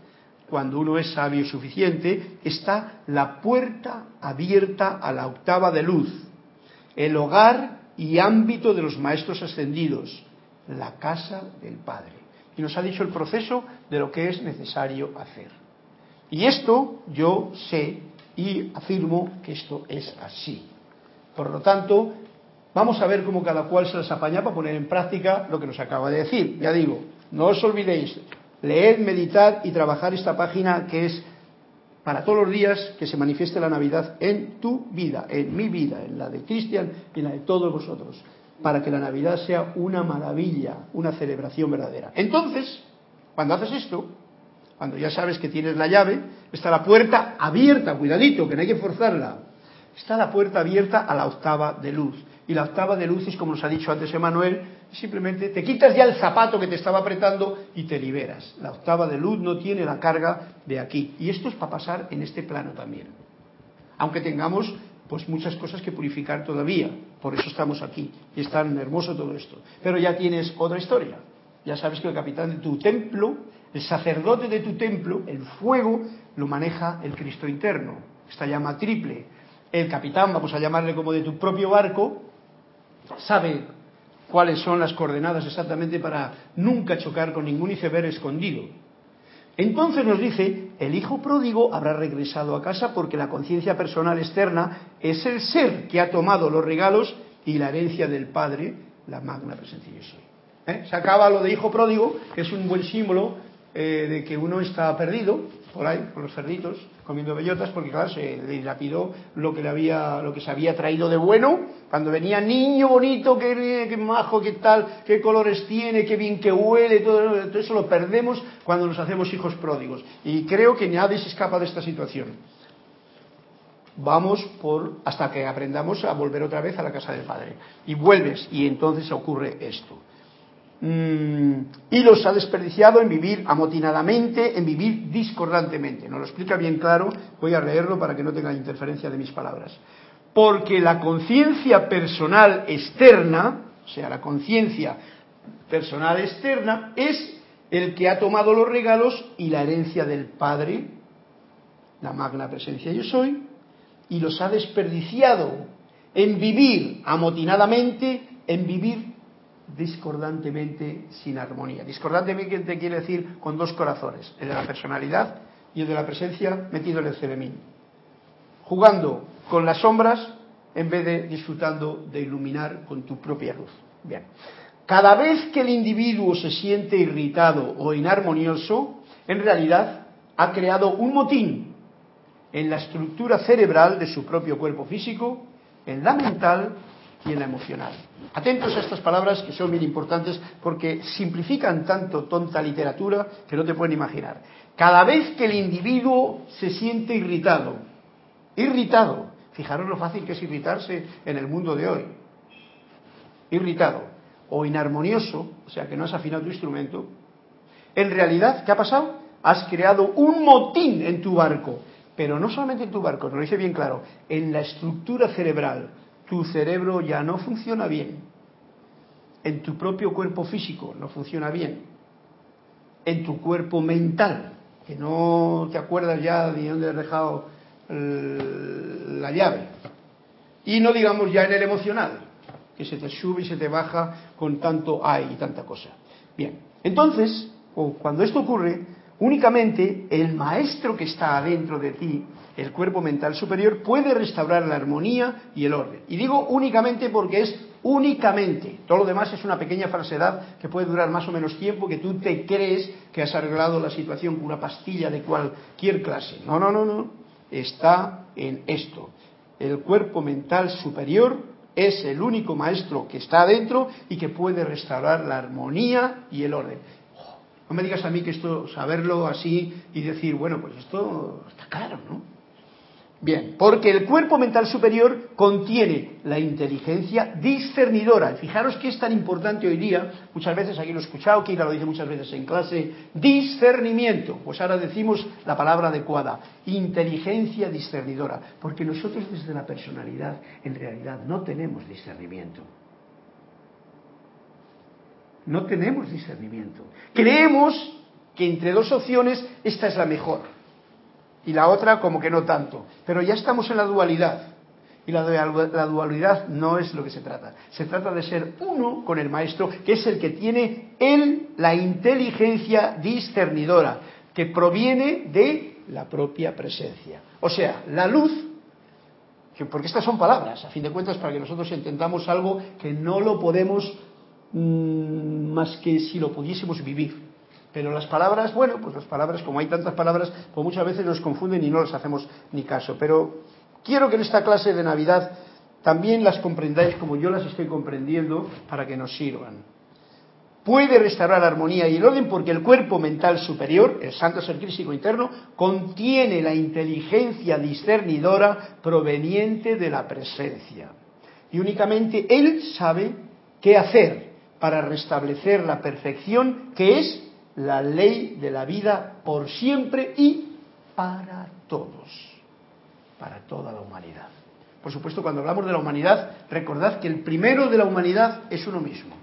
cuando uno es sabio suficiente, está la puerta abierta a la octava de luz, el hogar y ámbito de los maestros ascendidos, la casa del Padre. Y nos ha dicho el proceso de lo que es necesario hacer. Y esto yo sé y afirmo que esto es así. Por lo tanto, vamos a ver cómo cada cual se las apaña para poner en práctica lo que nos acaba de decir. Ya digo, no os olvidéis, leed, meditar y trabajar esta página que es para todos los días que se manifieste la Navidad en tu vida, en mi vida, en la de Cristian y en la de todos vosotros, para que la Navidad sea una maravilla, una celebración verdadera. Entonces, cuando haces esto, cuando ya sabes que tienes la llave, está la puerta abierta, cuidadito, que no hay que forzarla, Está la puerta abierta a la octava de luz. Y la octava de luz es, como nos ha dicho antes Emanuel, simplemente te quitas ya el zapato que te estaba apretando y te liberas. La octava de luz no tiene la carga de aquí. Y esto es para pasar en este plano también. Aunque tengamos pues muchas cosas que purificar todavía. Por eso estamos aquí. Y es tan hermoso todo esto. Pero ya tienes otra historia. Ya sabes que el capitán de tu templo, el sacerdote de tu templo, el fuego, lo maneja el Cristo interno. Esta llama triple el capitán, vamos a llamarle como de tu propio barco, sabe cuáles son las coordenadas exactamente para nunca chocar con ningún iceberg escondido. Entonces nos dice, el hijo pródigo habrá regresado a casa porque la conciencia personal externa es el ser que ha tomado los regalos y la herencia del Padre, la magna presencia yo soy. ¿Eh? Se acaba lo de hijo pródigo, que es un buen símbolo eh, de que uno está perdido, por ahí, con los cerditos, comiendo bellotas, porque claro, se le dilapidó lo que, le había, lo que se había traído de bueno, cuando venía niño bonito, qué, majo, qué tal, qué colores tiene, qué bien que huele, todo, eso lo perdemos cuando nos hacemos hijos pródigos. Y creo que nadie se escapa de esta situación. Vamos por hasta que aprendamos a volver otra vez a la casa del Padre. Y vuelves, y entonces ocurre esto. Mm, y los ha desperdiciado en vivir amotinadamente, en vivir discordantemente. Nos lo explica bien claro, voy a leerlo para que no tenga interferencia de mis palabras. Porque la conciencia personal externa, o sea, la conciencia personal externa, es el que ha tomado los regalos y la herencia del Padre, la magna presencia yo soy, y los ha desperdiciado en vivir amotinadamente, en vivir discordantemente sin armonía. Discordantemente quiere decir con dos corazones, el de la personalidad y el de la presencia metido en el ceremín. Jugando con las sombras en vez de disfrutando de iluminar con tu propia luz. Bien. Cada vez que el individuo se siente irritado o inarmonioso, en realidad ha creado un motín en la estructura cerebral de su propio cuerpo físico, en la mental y en la emocional. Atentos a estas palabras que son bien importantes porque simplifican tanto tonta literatura que no te pueden imaginar. Cada vez que el individuo se siente irritado, irritado, fijaros lo fácil que es irritarse en el mundo de hoy, irritado o inarmonioso, o sea que no has afinado tu instrumento, en realidad, ¿qué ha pasado? Has creado un motín en tu barco, pero no solamente en tu barco, lo dice bien claro, en la estructura cerebral, tu cerebro ya no funciona bien. En tu propio cuerpo físico no funciona bien. En tu cuerpo mental, que no te acuerdas ya de dónde has dejado la llave. Y no digamos ya en el emocional, que se te sube y se te baja con tanto hay y tanta cosa. Bien, entonces, cuando esto ocurre, únicamente el maestro que está adentro de ti el cuerpo mental superior puede restaurar la armonía y el orden. Y digo únicamente porque es únicamente. Todo lo demás es una pequeña falsedad que puede durar más o menos tiempo, que tú te crees que has arreglado la situación con una pastilla de cualquier clase. No, no, no, no. Está en esto. El cuerpo mental superior es el único maestro que está adentro y que puede restaurar la armonía y el orden. No me digas a mí que esto, saberlo así y decir, bueno, pues esto está claro, ¿no? Bien, porque el cuerpo mental superior contiene la inteligencia discernidora. Fijaros que es tan importante hoy día, muchas veces aquí lo he escuchado, Kira lo dice muchas veces en clase, discernimiento. Pues ahora decimos la palabra adecuada, inteligencia discernidora, porque nosotros desde la personalidad en realidad no tenemos discernimiento. No tenemos discernimiento. Creemos que entre dos opciones esta es la mejor y la otra como que no tanto. Pero ya estamos en la dualidad. Y la, dualidad no es lo que se trata. Se trata de ser uno con el maestro, que es el que tiene él la inteligencia discernidora, que proviene de la propia presencia. O sea, la luz, que, porque estas son palabras, a fin de cuentas, para que nosotros entendamos algo que no lo podemos mm, más que si lo pudiésemos vivir. Pero las palabras, bueno, pues las palabras, como hay tantas palabras, pues muchas veces nos confunden y no les hacemos ni caso. Pero quiero que en esta clase de Navidad también las comprendáis como yo las estoy comprendiendo para que nos sirvan. Puede restaurar armonía y el orden porque el cuerpo mental superior, el santo ser crístico interno, contiene la inteligencia discernidora proveniente de la presencia. Y únicamente él sabe qué hacer para restablecer la perfección que es la ley de la vida por siempre y para todos, para toda la humanidad. Por supuesto, cuando hablamos de la humanidad, recordad que el primero de la humanidad es uno mismo.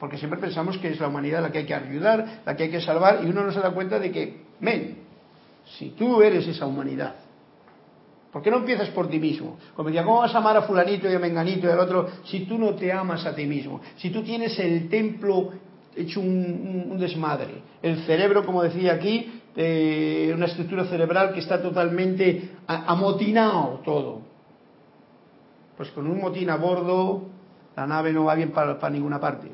Porque siempre pensamos que es la humanidad la que hay que ayudar, la que hay que salvar, y uno no se da cuenta de que, men, si tú eres esa humanidad, ¿por qué no empiezas por ti mismo? Como decía, ¿cómo vas a amar a fulanito y a menganito y al otro si tú no te amas a ti mismo? Si tú tienes el templo hecho un, desmadre. El cerebro, como decía aquí, eh, una estructura cerebral que está totalmente amotinado todo. Pues con un motín a bordo, la nave no va bien para, para ninguna parte.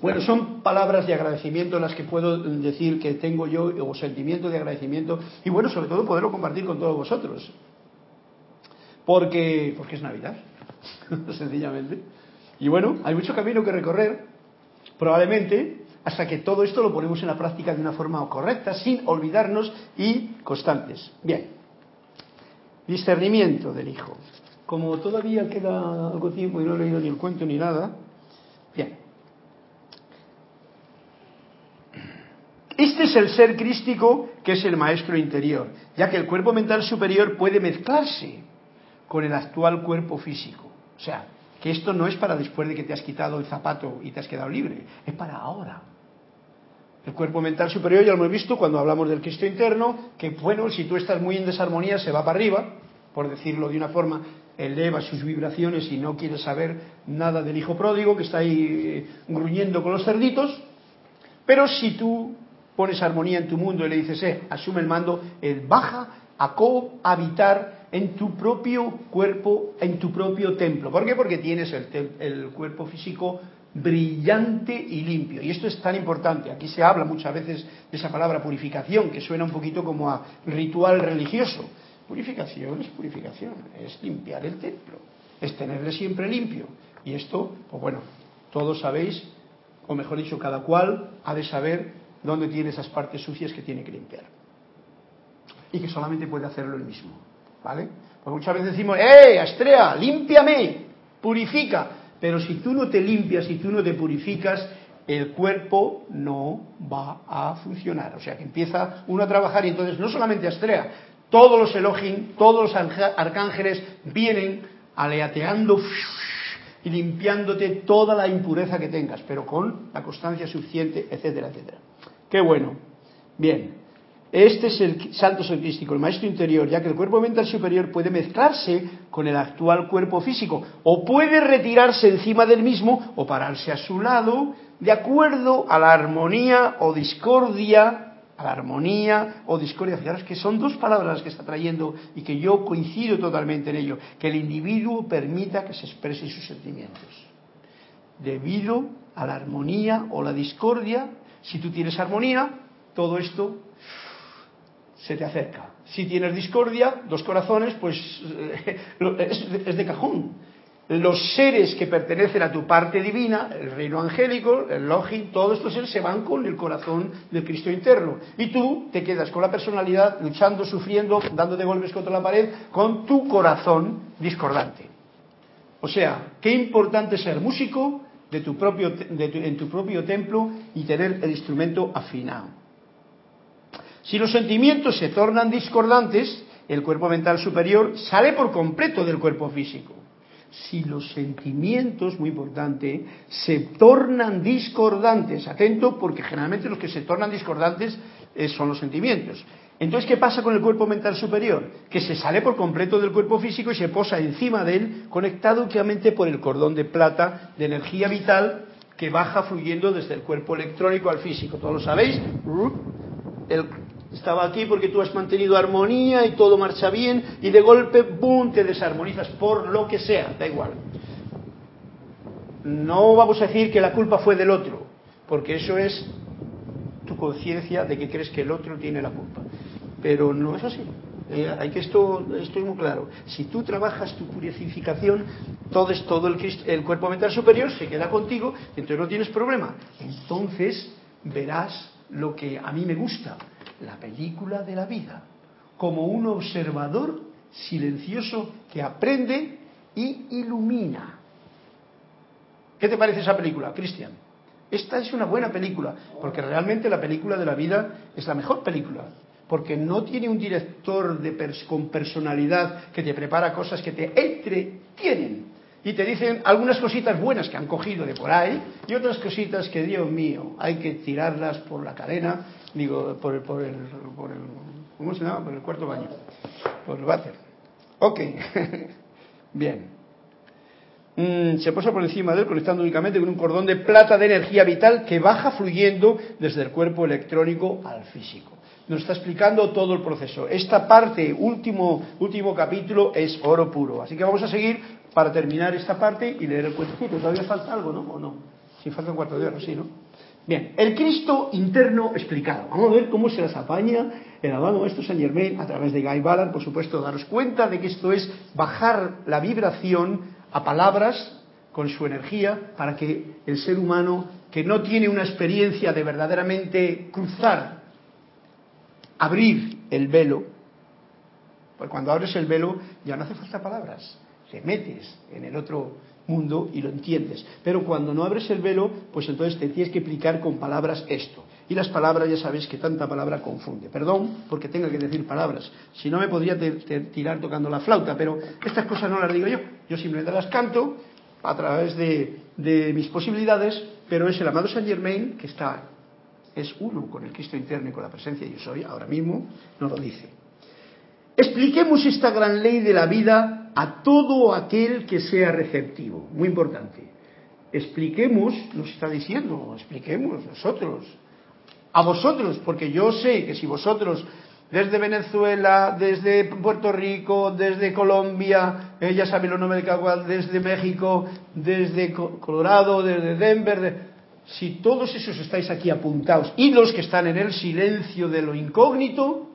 Bueno, son palabras de agradecimiento las que puedo decir que tengo yo, o sentimiento de agradecimiento, y bueno, sobre todo poderlo compartir con todos vosotros. Porque, porque es Navidad, sencillamente. Y bueno, hay mucho camino que recorrer, probablemente, hasta que todo esto lo ponemos en la práctica de una forma correcta, sin olvidarnos y constantes. Bien, discernimiento del Hijo. Como todavía queda algo tiempo y no he leído ni el cuento ni nada, bien. Este es el ser crístico que es el maestro interior, ya que el cuerpo mental superior puede mezclarse con el actual cuerpo físico. O sea, que esto no es para después de que te has quitado el zapato y te has quedado libre, es para ahora. El cuerpo mental superior ya lo hemos visto cuando hablamos del Cristo interno, que bueno, si tú estás muy en desarmonía se va para arriba, por decirlo de una forma, eleva sus vibraciones y no quiere saber nada del hijo pródigo que está ahí eh, gruñendo con los cerditos, pero si tú pones armonía en tu mundo y le dices, eh, asume el mando, baja a cohabitar en tu propio cuerpo, en tu propio templo. ¿Por qué? Porque tienes el cuerpo físico brillante y limpio. Y esto es tan importante. Aquí se habla muchas veces de esa palabra purificación, que suena un poquito como a ritual religioso. Purificación es purificación, es limpiar el templo, es tenerle siempre limpio. Y esto, pues bueno, todos sabéis, o mejor dicho, cada cual ha de saber dónde tiene esas partes sucias que tiene que limpiar. Y que solamente puede hacerlo él mismo. ¿Vale? Porque muchas veces decimos, ¡eh, Astrea, límpiame! Purifica. Pero si tú no te limpias, si tú no te purificas, el cuerpo no va a funcionar. O sea que empieza uno a trabajar y entonces no solamente Astrea, todos los Elohim, todos los arcángeles vienen aleateando y limpiándote toda la impureza que tengas, pero con la constancia suficiente, etcétera, etcétera. Qué bueno. Bien. Este es el santo crístico, el maestro interior, ya que el cuerpo mental superior puede mezclarse con el actual cuerpo físico, o puede retirarse encima del mismo, o pararse a su lado, de acuerdo a la armonía o discordia, a la armonía o discordia. Fijaros que son dos palabras que está trayendo y que yo coincido totalmente en ello, que el individuo permita que se expresen sus sentimientos. Debido a la armonía o la discordia, si tú tienes armonía, todo esto se te acerca. Si tienes discordia, dos corazones, pues eh, es, de cajón. Los seres que pertenecen a tu parte divina, el reino angélico, el login, todos estos seres se van con el corazón del Cristo interno. Y tú te quedas con la personalidad luchando, sufriendo, dándote golpes contra la pared, con tu corazón discordante. O sea, qué importante ser músico de tu propio, en tu propio templo y tener el instrumento afinado. Si los sentimientos se tornan discordantes, el cuerpo mental superior sale por completo del cuerpo físico. Si los sentimientos, muy importante, se tornan discordantes, atento porque generalmente los que se tornan discordantes eh, son los sentimientos. Entonces, ¿qué pasa con el cuerpo mental superior? Que se sale por completo del cuerpo físico y se posa encima de él, conectado únicamente por el cordón de plata de energía vital que baja fluyendo desde el cuerpo electrónico al físico. Todos lo sabéis. Estaba aquí porque tú has mantenido armonía y todo marcha bien y de golpe, ¡boom!, te desarmonizas por lo que sea, da igual. No vamos a decir que la culpa fue del otro, porque eso es tu conciencia de que crees que el otro tiene la culpa. Pero no es así. Eh, hay que esto, esto es muy claro. Si tú trabajas tu purificación, todo, es, todo el, el cuerpo mental superior se queda contigo, entonces no tienes problema. Entonces verás lo que a mí me gusta, la película de la vida, como un observador silencioso que aprende y ilumina. ¿Qué te parece esa película, Cristian? Esta es una buena película, porque realmente la película de la vida es la mejor película, porque no tiene un director con personalidad que te prepara cosas que te entretienen y te dicen algunas cositas buenas que han cogido de por ahí y otras cositas que, Dios mío, hay que tirarlas por la cadena digo, por el, por el, por el ¿cómo se llama? Por el cuarto baño, por el váter. Ok, bien. Mm, se posa por encima de él conectando únicamente con un cordón de plata de energía vital que baja fluyendo desde el cuerpo electrónico al físico. Nos está explicando todo el proceso. Esta parte, último, último capítulo, es oro puro. Así que vamos a seguir para terminar esta parte y leer el cuentecito. Todavía falta algo, ¿no? ¿O no? Si falta un cuarto de hora, sí, ¿no? Bien, el Cristo interno explicado. Vamos a ver cómo se las apaña el amado maestro Saint Germain a través de Guy Ballard, por supuesto, daros cuenta de que esto es bajar la vibración a palabras con su energía para que el ser humano que no tiene una experiencia de verdaderamente cruzar, abrir el velo, pues cuando abres el velo ya no hace falta palabras, te metes en el otro mundo y lo entiendes. Pero cuando no abres el velo, pues entonces te tienes que explicar con palabras esto. Y las palabras ya sabéis que tanta palabra confunde. Perdón porque tenga que decir palabras. Si no me podría tirar tocando la flauta, pero estas cosas no las digo yo. Yo simplemente las canto a través de, de mis posibilidades, pero es el amado Saint Germain que está, es uno con el Cristo interno y con la presencia de yo soy, ahora mismo nos lo dice. Expliquemos esta gran ley de la vida a todo aquel que sea receptivo. Muy importante. Expliquemos, nos está diciendo, expliquemos nosotros, a vosotros, porque yo sé que si vosotros desde Venezuela, desde Puerto Rico, desde Colombia, ella sabe los nombres de cada cual, desde México, desde Colorado, desde Denver. Si todos esos estáis aquí apuntados y los que están en el silencio de lo incógnito,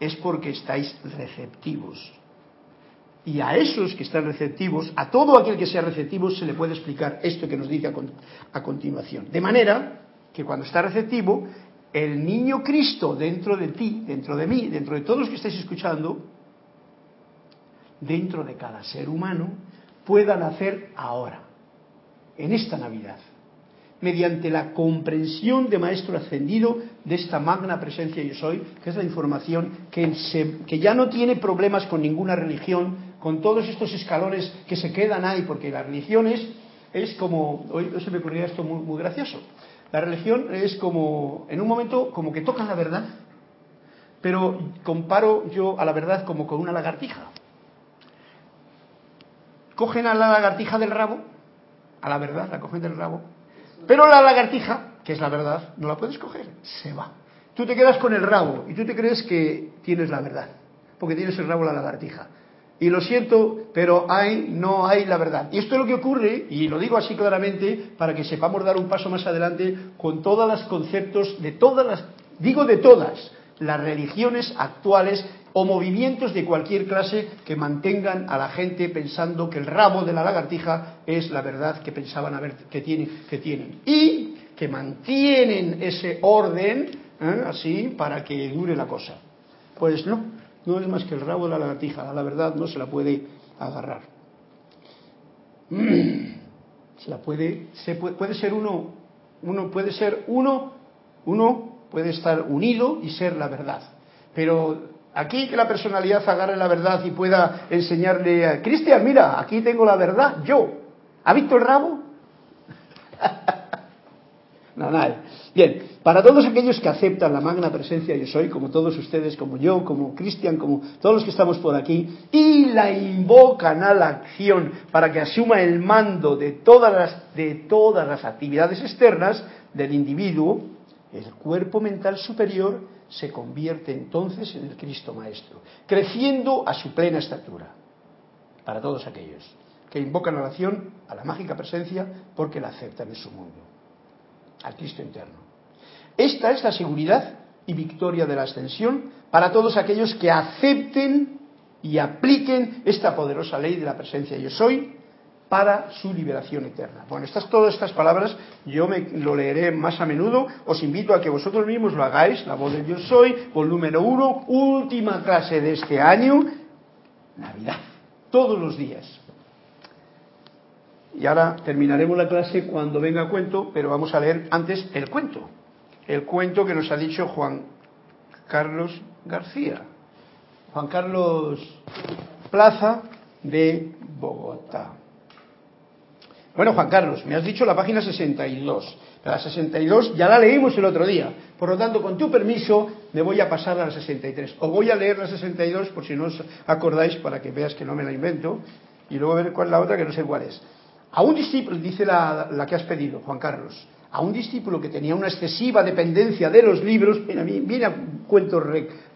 es porque estáis receptivos. Y a esos que están receptivos, a todo aquel que sea receptivo, se le puede explicar esto que nos dice a, continuación. De manera que cuando está receptivo, el niño Cristo dentro de ti, dentro de mí, dentro de todos los que estáis escuchando, dentro de cada ser humano, pueda nacer ahora, en esta Navidad, mediante la comprensión de Maestro Ascendido de esta magna presencia yo soy, que es la información que, que ya no tiene problemas con ninguna religión, con todos estos escalones que se quedan ahí, porque la religión es, es como, hoy se me ocurría esto muy, muy gracioso, la religión es como, en un momento, como que tocan la verdad, pero comparo yo a la verdad como con una lagartija. Cogen a la lagartija del rabo, a la verdad, la cogen del rabo, pero la lagartija, que es la verdad, no la puedes coger, se va. Tú te quedas con el rabo y tú te crees que tienes la verdad, porque tienes el rabo la lagartija. Y lo siento, pero hay, no hay la verdad. Y esto es lo que ocurre, y lo digo así claramente, para que sepamos dar un paso más adelante con todos los conceptos de todas las, digo de todas, las religiones actuales o movimientos de cualquier clase que mantengan a la gente pensando que el rabo de la lagartija es la verdad que pensaban haber, que, tienen, que tienen. Y que mantienen ese orden ¿eh? así para que dure la cosa. Pues no, no es más que el rabo de la lagartija, la verdad no se la puede agarrar. Se la puede, se puede, puede ser uno, uno puede ser uno, uno puede estar unido y ser la verdad. Pero aquí que la personalidad agarre la verdad y pueda enseñarle a Cristian, mira, aquí tengo la verdad, yo. ¿Ha visto el rabo? no, nada. Bien, para todos aquellos que aceptan la magna presencia yo soy, como todos ustedes, como yo, como Cristian, como todos los que estamos por aquí, y la invocan a la acción para que asuma el mando de todas las, de todas las actividades externas del individuo, el cuerpo mental superior se convierte entonces en el Cristo Maestro, creciendo a su plena estatura. Para todos aquellos que invocan la acción, a la mágica presencia, porque la aceptan en su mundo al Cristo interno. Esta es la seguridad y victoria de la ascensión para todos aquellos que acepten y apliquen esta poderosa ley de la presencia yo soy para su liberación eterna. Bueno, estas, todas estas palabras yo lo leeré más a menudo. Os invito a que vosotros mismos lo hagáis. La voz de yo soy, volumen 1, última clase de este año, Navidad, todos los días. Y ahora terminaremos la clase cuando venga cuento, pero vamos a leer antes el cuento. El cuento que nos ha dicho Juan Carlos García. Juan Carlos Plaza de Bogotá. Bueno, Juan Carlos, me has dicho la página 62. La 62 ya la leímos el otro día. Por lo tanto, con tu permiso, me voy a pasar a la 63. Os voy a leer la 62 por si no os acordáis para que veas que no me la invento. Y luego ver cuál es la otra que no sé cuál es. A un discípulo, dice la, que has pedido, Juan Carlos, a un discípulo que tenía una excesiva dependencia de los libros, viene, viene a cuento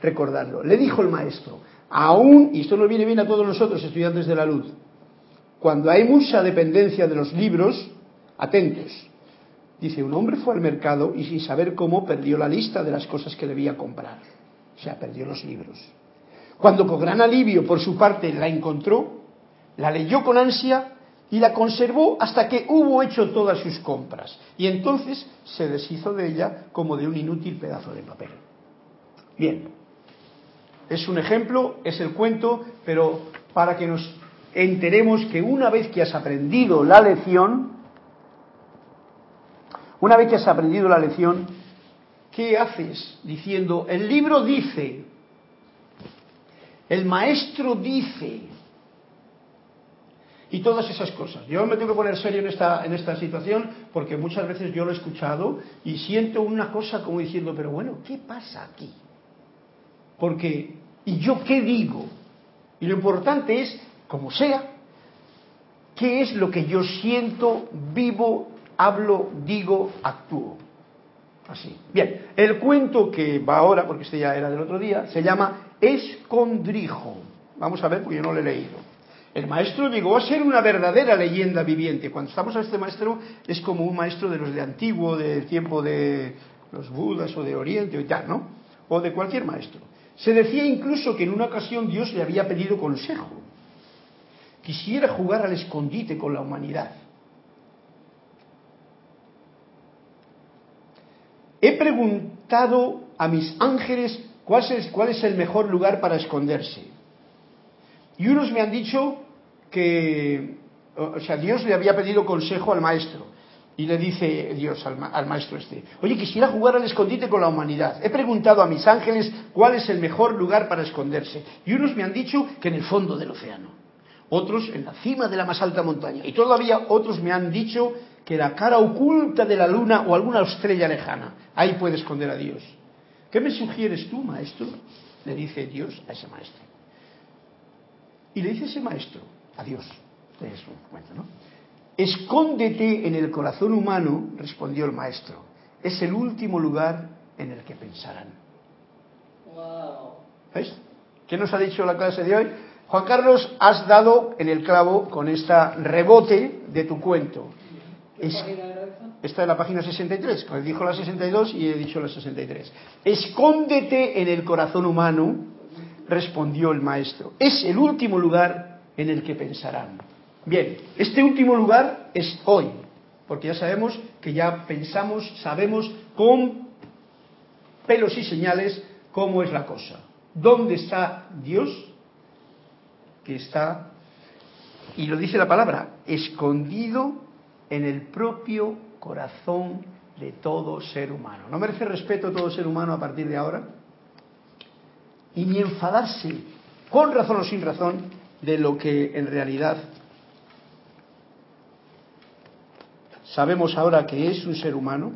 recordarlo, le dijo el maestro, aún, y esto nos viene bien a todos nosotros, estudiantes de la luz, cuando hay mucha dependencia de los libros, atentos, dice, un hombre fue al mercado y sin saber cómo perdió la lista de las cosas que debía comprar, o sea, perdió los libros. Cuando con gran alivio por su parte la encontró, la leyó con ansia y la conservó hasta que hubo hecho todas sus compras. Y entonces se deshizo de ella como de un inútil pedazo de papel. Bien, es un ejemplo, es el cuento, pero para que nos enteremos que una vez que has aprendido la lección, una vez que has aprendido la lección, ¿qué haces diciendo, el libro dice, el maestro dice, y todas esas cosas. Yo me tengo que poner serio en esta, en esta situación porque muchas veces yo lo he escuchado y siento una cosa como diciendo, pero bueno, ¿qué pasa aquí? Porque, ¿y yo qué digo? Y lo importante es, como sea, ¿qué es lo que yo siento, vivo, hablo, digo, actúo? Así. Bien, el cuento que va ahora, porque este ya era del otro día, se llama Escondrijo. Vamos a ver, porque yo no lo he leído. El maestro llegó a ser una verdadera leyenda viviente. Cuando estamos a este maestro, es como un maestro de los de antiguo, del tiempo de los budas o de Oriente o tal, ¿no? O de cualquier maestro. Se decía incluso que en una ocasión Dios le había pedido consejo. Quisiera jugar al escondite con la humanidad. He preguntado a mis ángeles cuál es, el mejor lugar para esconderse. Y unos me han dicho que, o sea, Dios le había pedido consejo al maestro. Y le dice Dios al, maestro este, oye, quisiera jugar al escondite con la humanidad. He preguntado a mis ángeles cuál es el mejor lugar para esconderse. Y unos me han dicho que en el fondo del océano. Otros en la cima de la más alta montaña. Y todavía otros me han dicho que la cara oculta de la luna o alguna estrella lejana. Ahí puede esconder a Dios. ¿Qué me sugieres tú, maestro? Le dice Dios a ese maestro. Y le dice ese maestro, a Dios. ¿no? Escóndete en el corazón humano, respondió el maestro. Es el último lugar en el que pensarán. ¿Veis? ¿Qué nos ha dicho la clase de hoy? Juan Carlos, has dado en el clavo con esta rebote de tu cuento. esta es la página 63, pues dijo la 62 y he dicho la 63. Escóndete en el corazón humano, respondió el maestro. Es el último lugar en el que pensarán. Bien, este último lugar es hoy, porque ya sabemos que ya pensamos, sabemos con pelos y señales cómo es la cosa. ¿Dónde está Dios? Que está, y lo dice la palabra, escondido en el propio corazón de todo ser humano. ¿No merece respeto todo ser humano a partir de ahora? Y ni enfadarse, con razón o sin razón, de lo que en realidad Sabemos ahora que es un ser humano,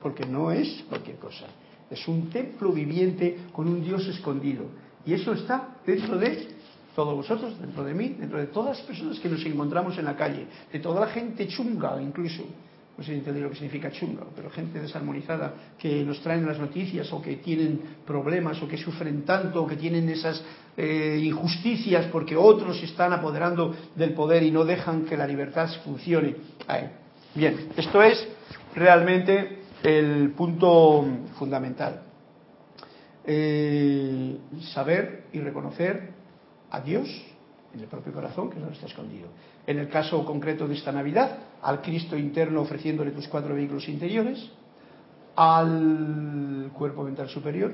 porque no es cualquier cosa. Es un templo viviente con un Dios escondido. Y eso está dentro de todos vosotros, dentro de mí, dentro de todas las personas que nos encontramos en la calle, de toda la gente chunga incluso. No sé si entendéis lo que significa chunga, pero gente desarmonizada que nos traen las noticias o que tienen problemas o que sufren tanto o que tienen esas eh, injusticias porque otros se están apoderando del poder y no dejan que la libertad funcione. Bien, esto es realmente el punto fundamental. Eh, saber y reconocer a Dios en el propio corazón, que no está escondido. En el caso concreto de esta Navidad, al Cristo interno ofreciéndole tus cuatro vehículos interiores, al cuerpo mental superior,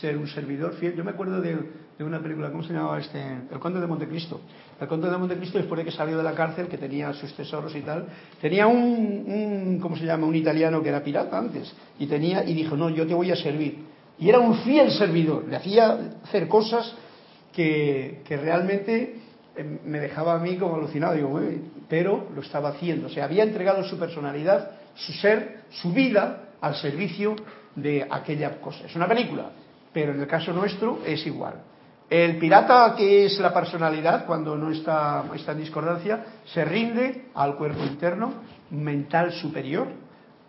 ser un servidor fiel. Yo me acuerdo de, una película, ¿cómo se llamaba este? El Conde de Montecristo. El Conde de Montecristo, después de que salió de la cárcel, que tenía sus tesoros y tal, tenía un, un, ¿cómo se llama? Un italiano que era pirata antes. Y, tenía, y dijo, no, yo te voy a servir. Y era un fiel servidor. Le hacía hacer cosas que, que realmente eh, me dejaba a mí como alucinado. Digo, pero lo estaba haciendo. O sea, había entregado su personalidad, su ser, su vida al servicio de aquella cosa. Es una película pero en el caso nuestro es igual. El pirata, que es la personalidad, cuando no está, está en discordancia, se rinde al cuerpo interno, mental superior,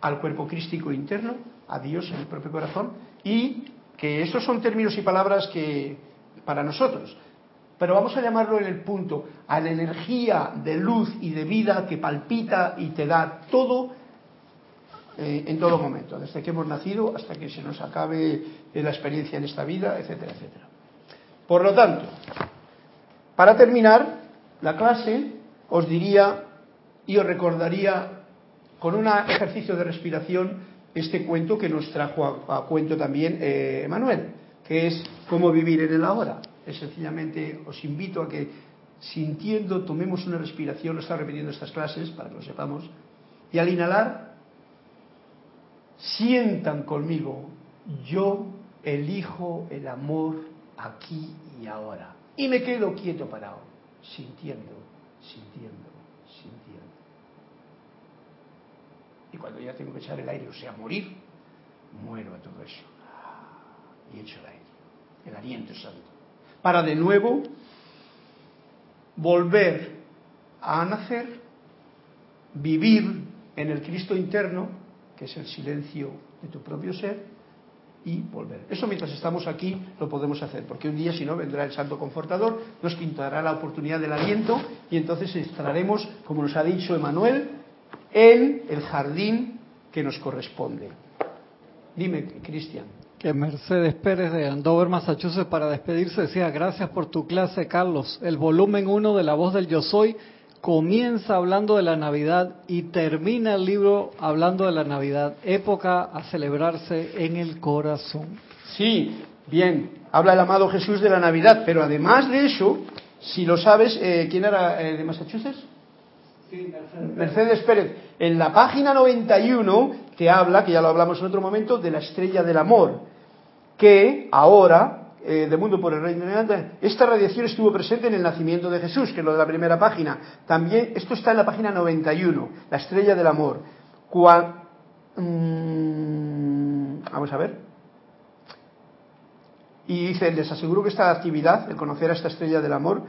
al cuerpo crístico interno, a Dios en el propio corazón, y que esos son términos y palabras que para nosotros, pero vamos a llamarlo en el punto, a la energía de luz y de vida que palpita y te da todo eh, en todo momento, desde que hemos nacido hasta que se nos acabe eh, la experiencia en esta vida, etcétera, etcétera. Por lo tanto, para terminar la clase, os diría y os recordaría con un ejercicio de respiración este cuento que nos trajo a, cuento también eh, Manuel, que es cómo vivir en el ahora. Es sencillamente os invito a que sintiendo tomemos una respiración, lo está repitiendo estas clases para que lo sepamos, y al inhalar sientan conmigo, yo elijo el amor aquí y ahora. Y me quedo quieto parado, sintiendo, sintiendo, sintiendo. Y cuando ya tengo que echar el aire, o sea, morir, muero a todo eso. Y echo el aliento santo. Para de nuevo volver a nacer, vivir en el Cristo interno que es el silencio de tu propio ser y volver. Eso mientras estamos aquí lo podemos hacer, porque un día si no vendrá el Santo Confortador, nos quitará la oportunidad del aliento y entonces estaremos, como nos ha dicho Emanuel, en el jardín que nos corresponde. Dime, Cristian. Que Mercedes Pérez de Andover, Massachusetts, para despedirse decía, gracias por tu clase, Carlos. El volumen 1 de La Voz del Yo Soy comienza hablando de la Navidad y termina el libro hablando de la Navidad, época a celebrarse en el corazón. Sí, bien, habla el amado Jesús de la Navidad, pero además de eso, si lo sabes, eh, ¿quién era eh, de Massachusetts? Sí, Mercedes. Mercedes Pérez. En la página 91 te habla, que ya lo hablamos en otro momento, de la estrella del amor, que ahora eh, de Mundo por el Reino de esta radiación estuvo presente en el nacimiento de Jesús, que es lo de la primera página. También, esto está en la página 91, la estrella del amor. Mmm, vamos a ver. Y dice, les aseguro que esta actividad, el conocer a esta estrella del amor,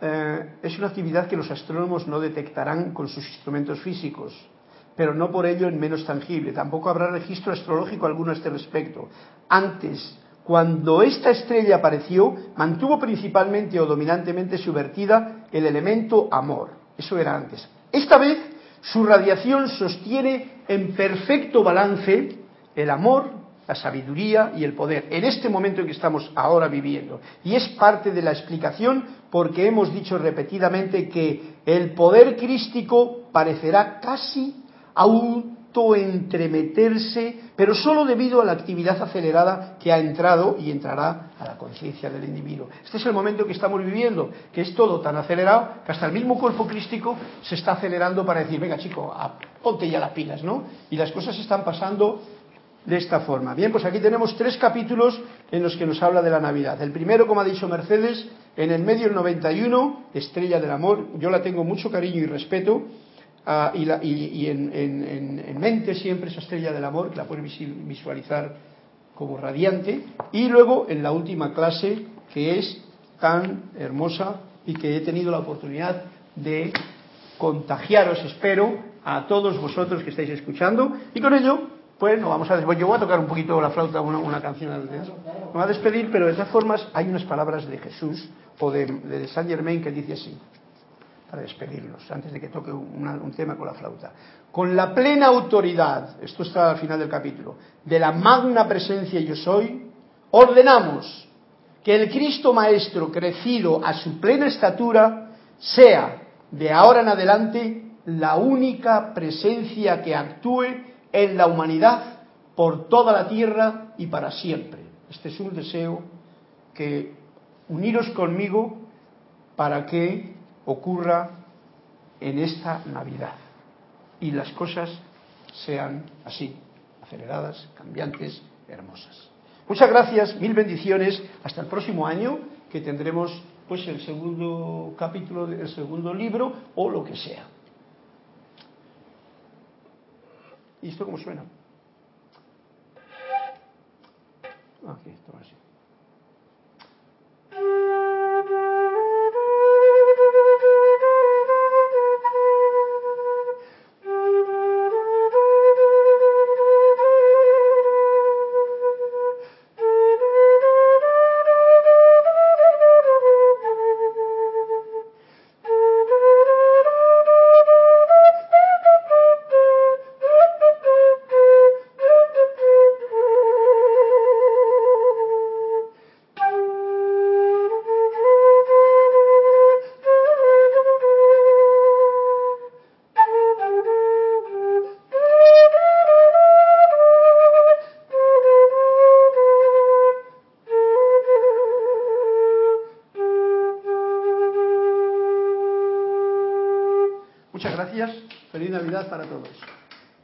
eh, es una actividad que los astrónomos no detectarán con sus instrumentos físicos, pero no por ello en menos tangible. Tampoco habrá registro astrológico alguno a este respecto. Antes, cuando esta estrella apareció, mantuvo principalmente o dominantemente subvertida el elemento amor. Eso era antes. Esta vez su radiación sostiene en perfecto balance el amor, la sabiduría y el poder, en este momento en que estamos ahora viviendo. Y es parte de la explicación porque hemos dicho repetidamente que el poder crístico parecerá casi autoentremeterse, pero solo debido a la actividad acelerada que ha entrado y entrará a la conciencia del individuo. Este es el momento que estamos viviendo, que es todo tan acelerado que hasta el mismo cuerpo crístico se está acelerando para decir, venga chico, ponte ya las pilas, ¿no? Y las cosas están pasando de esta forma. Bien, pues aquí tenemos tres capítulos en los que nos habla de la Navidad. El primero, como ha dicho Mercedes, en el medio el 91, Estrella del Amor. Yo la tengo mucho cariño y respeto uh, y, la, y, y en, en, en, mente siempre esa Estrella del Amor, que la puedes visualizar como radiante. Y luego en la última clase, que es tan hermosa y que he tenido la oportunidad de contagiaros, espero, a todos vosotros que estáis escuchando. Y con ello pues no vamos a despedir. Yo voy a tocar un poquito la flauta, una, una canción. Me voy a despedir, pero de todas formas hay unas palabras de Jesús o de, de Saint Germain que dice así, para despedirnos, antes de que toque un tema con la flauta. Con la plena autoridad, esto está al final del capítulo, de la magna presencia yo soy, ordenamos que el Cristo Maestro crecido a su plena estatura sea de ahora en adelante la única presencia que actúe en la humanidad por toda la tierra y para siempre. Este es un deseo que uniros conmigo para que ocurra en esta Navidad y las cosas sean así, aceleradas, cambiantes, hermosas. Muchas gracias, mil bendiciones, hasta el próximo año que tendremos pues el segundo capítulo del segundo libro o lo que sea. ¿Y esto cómo suena? Aquí, esto así.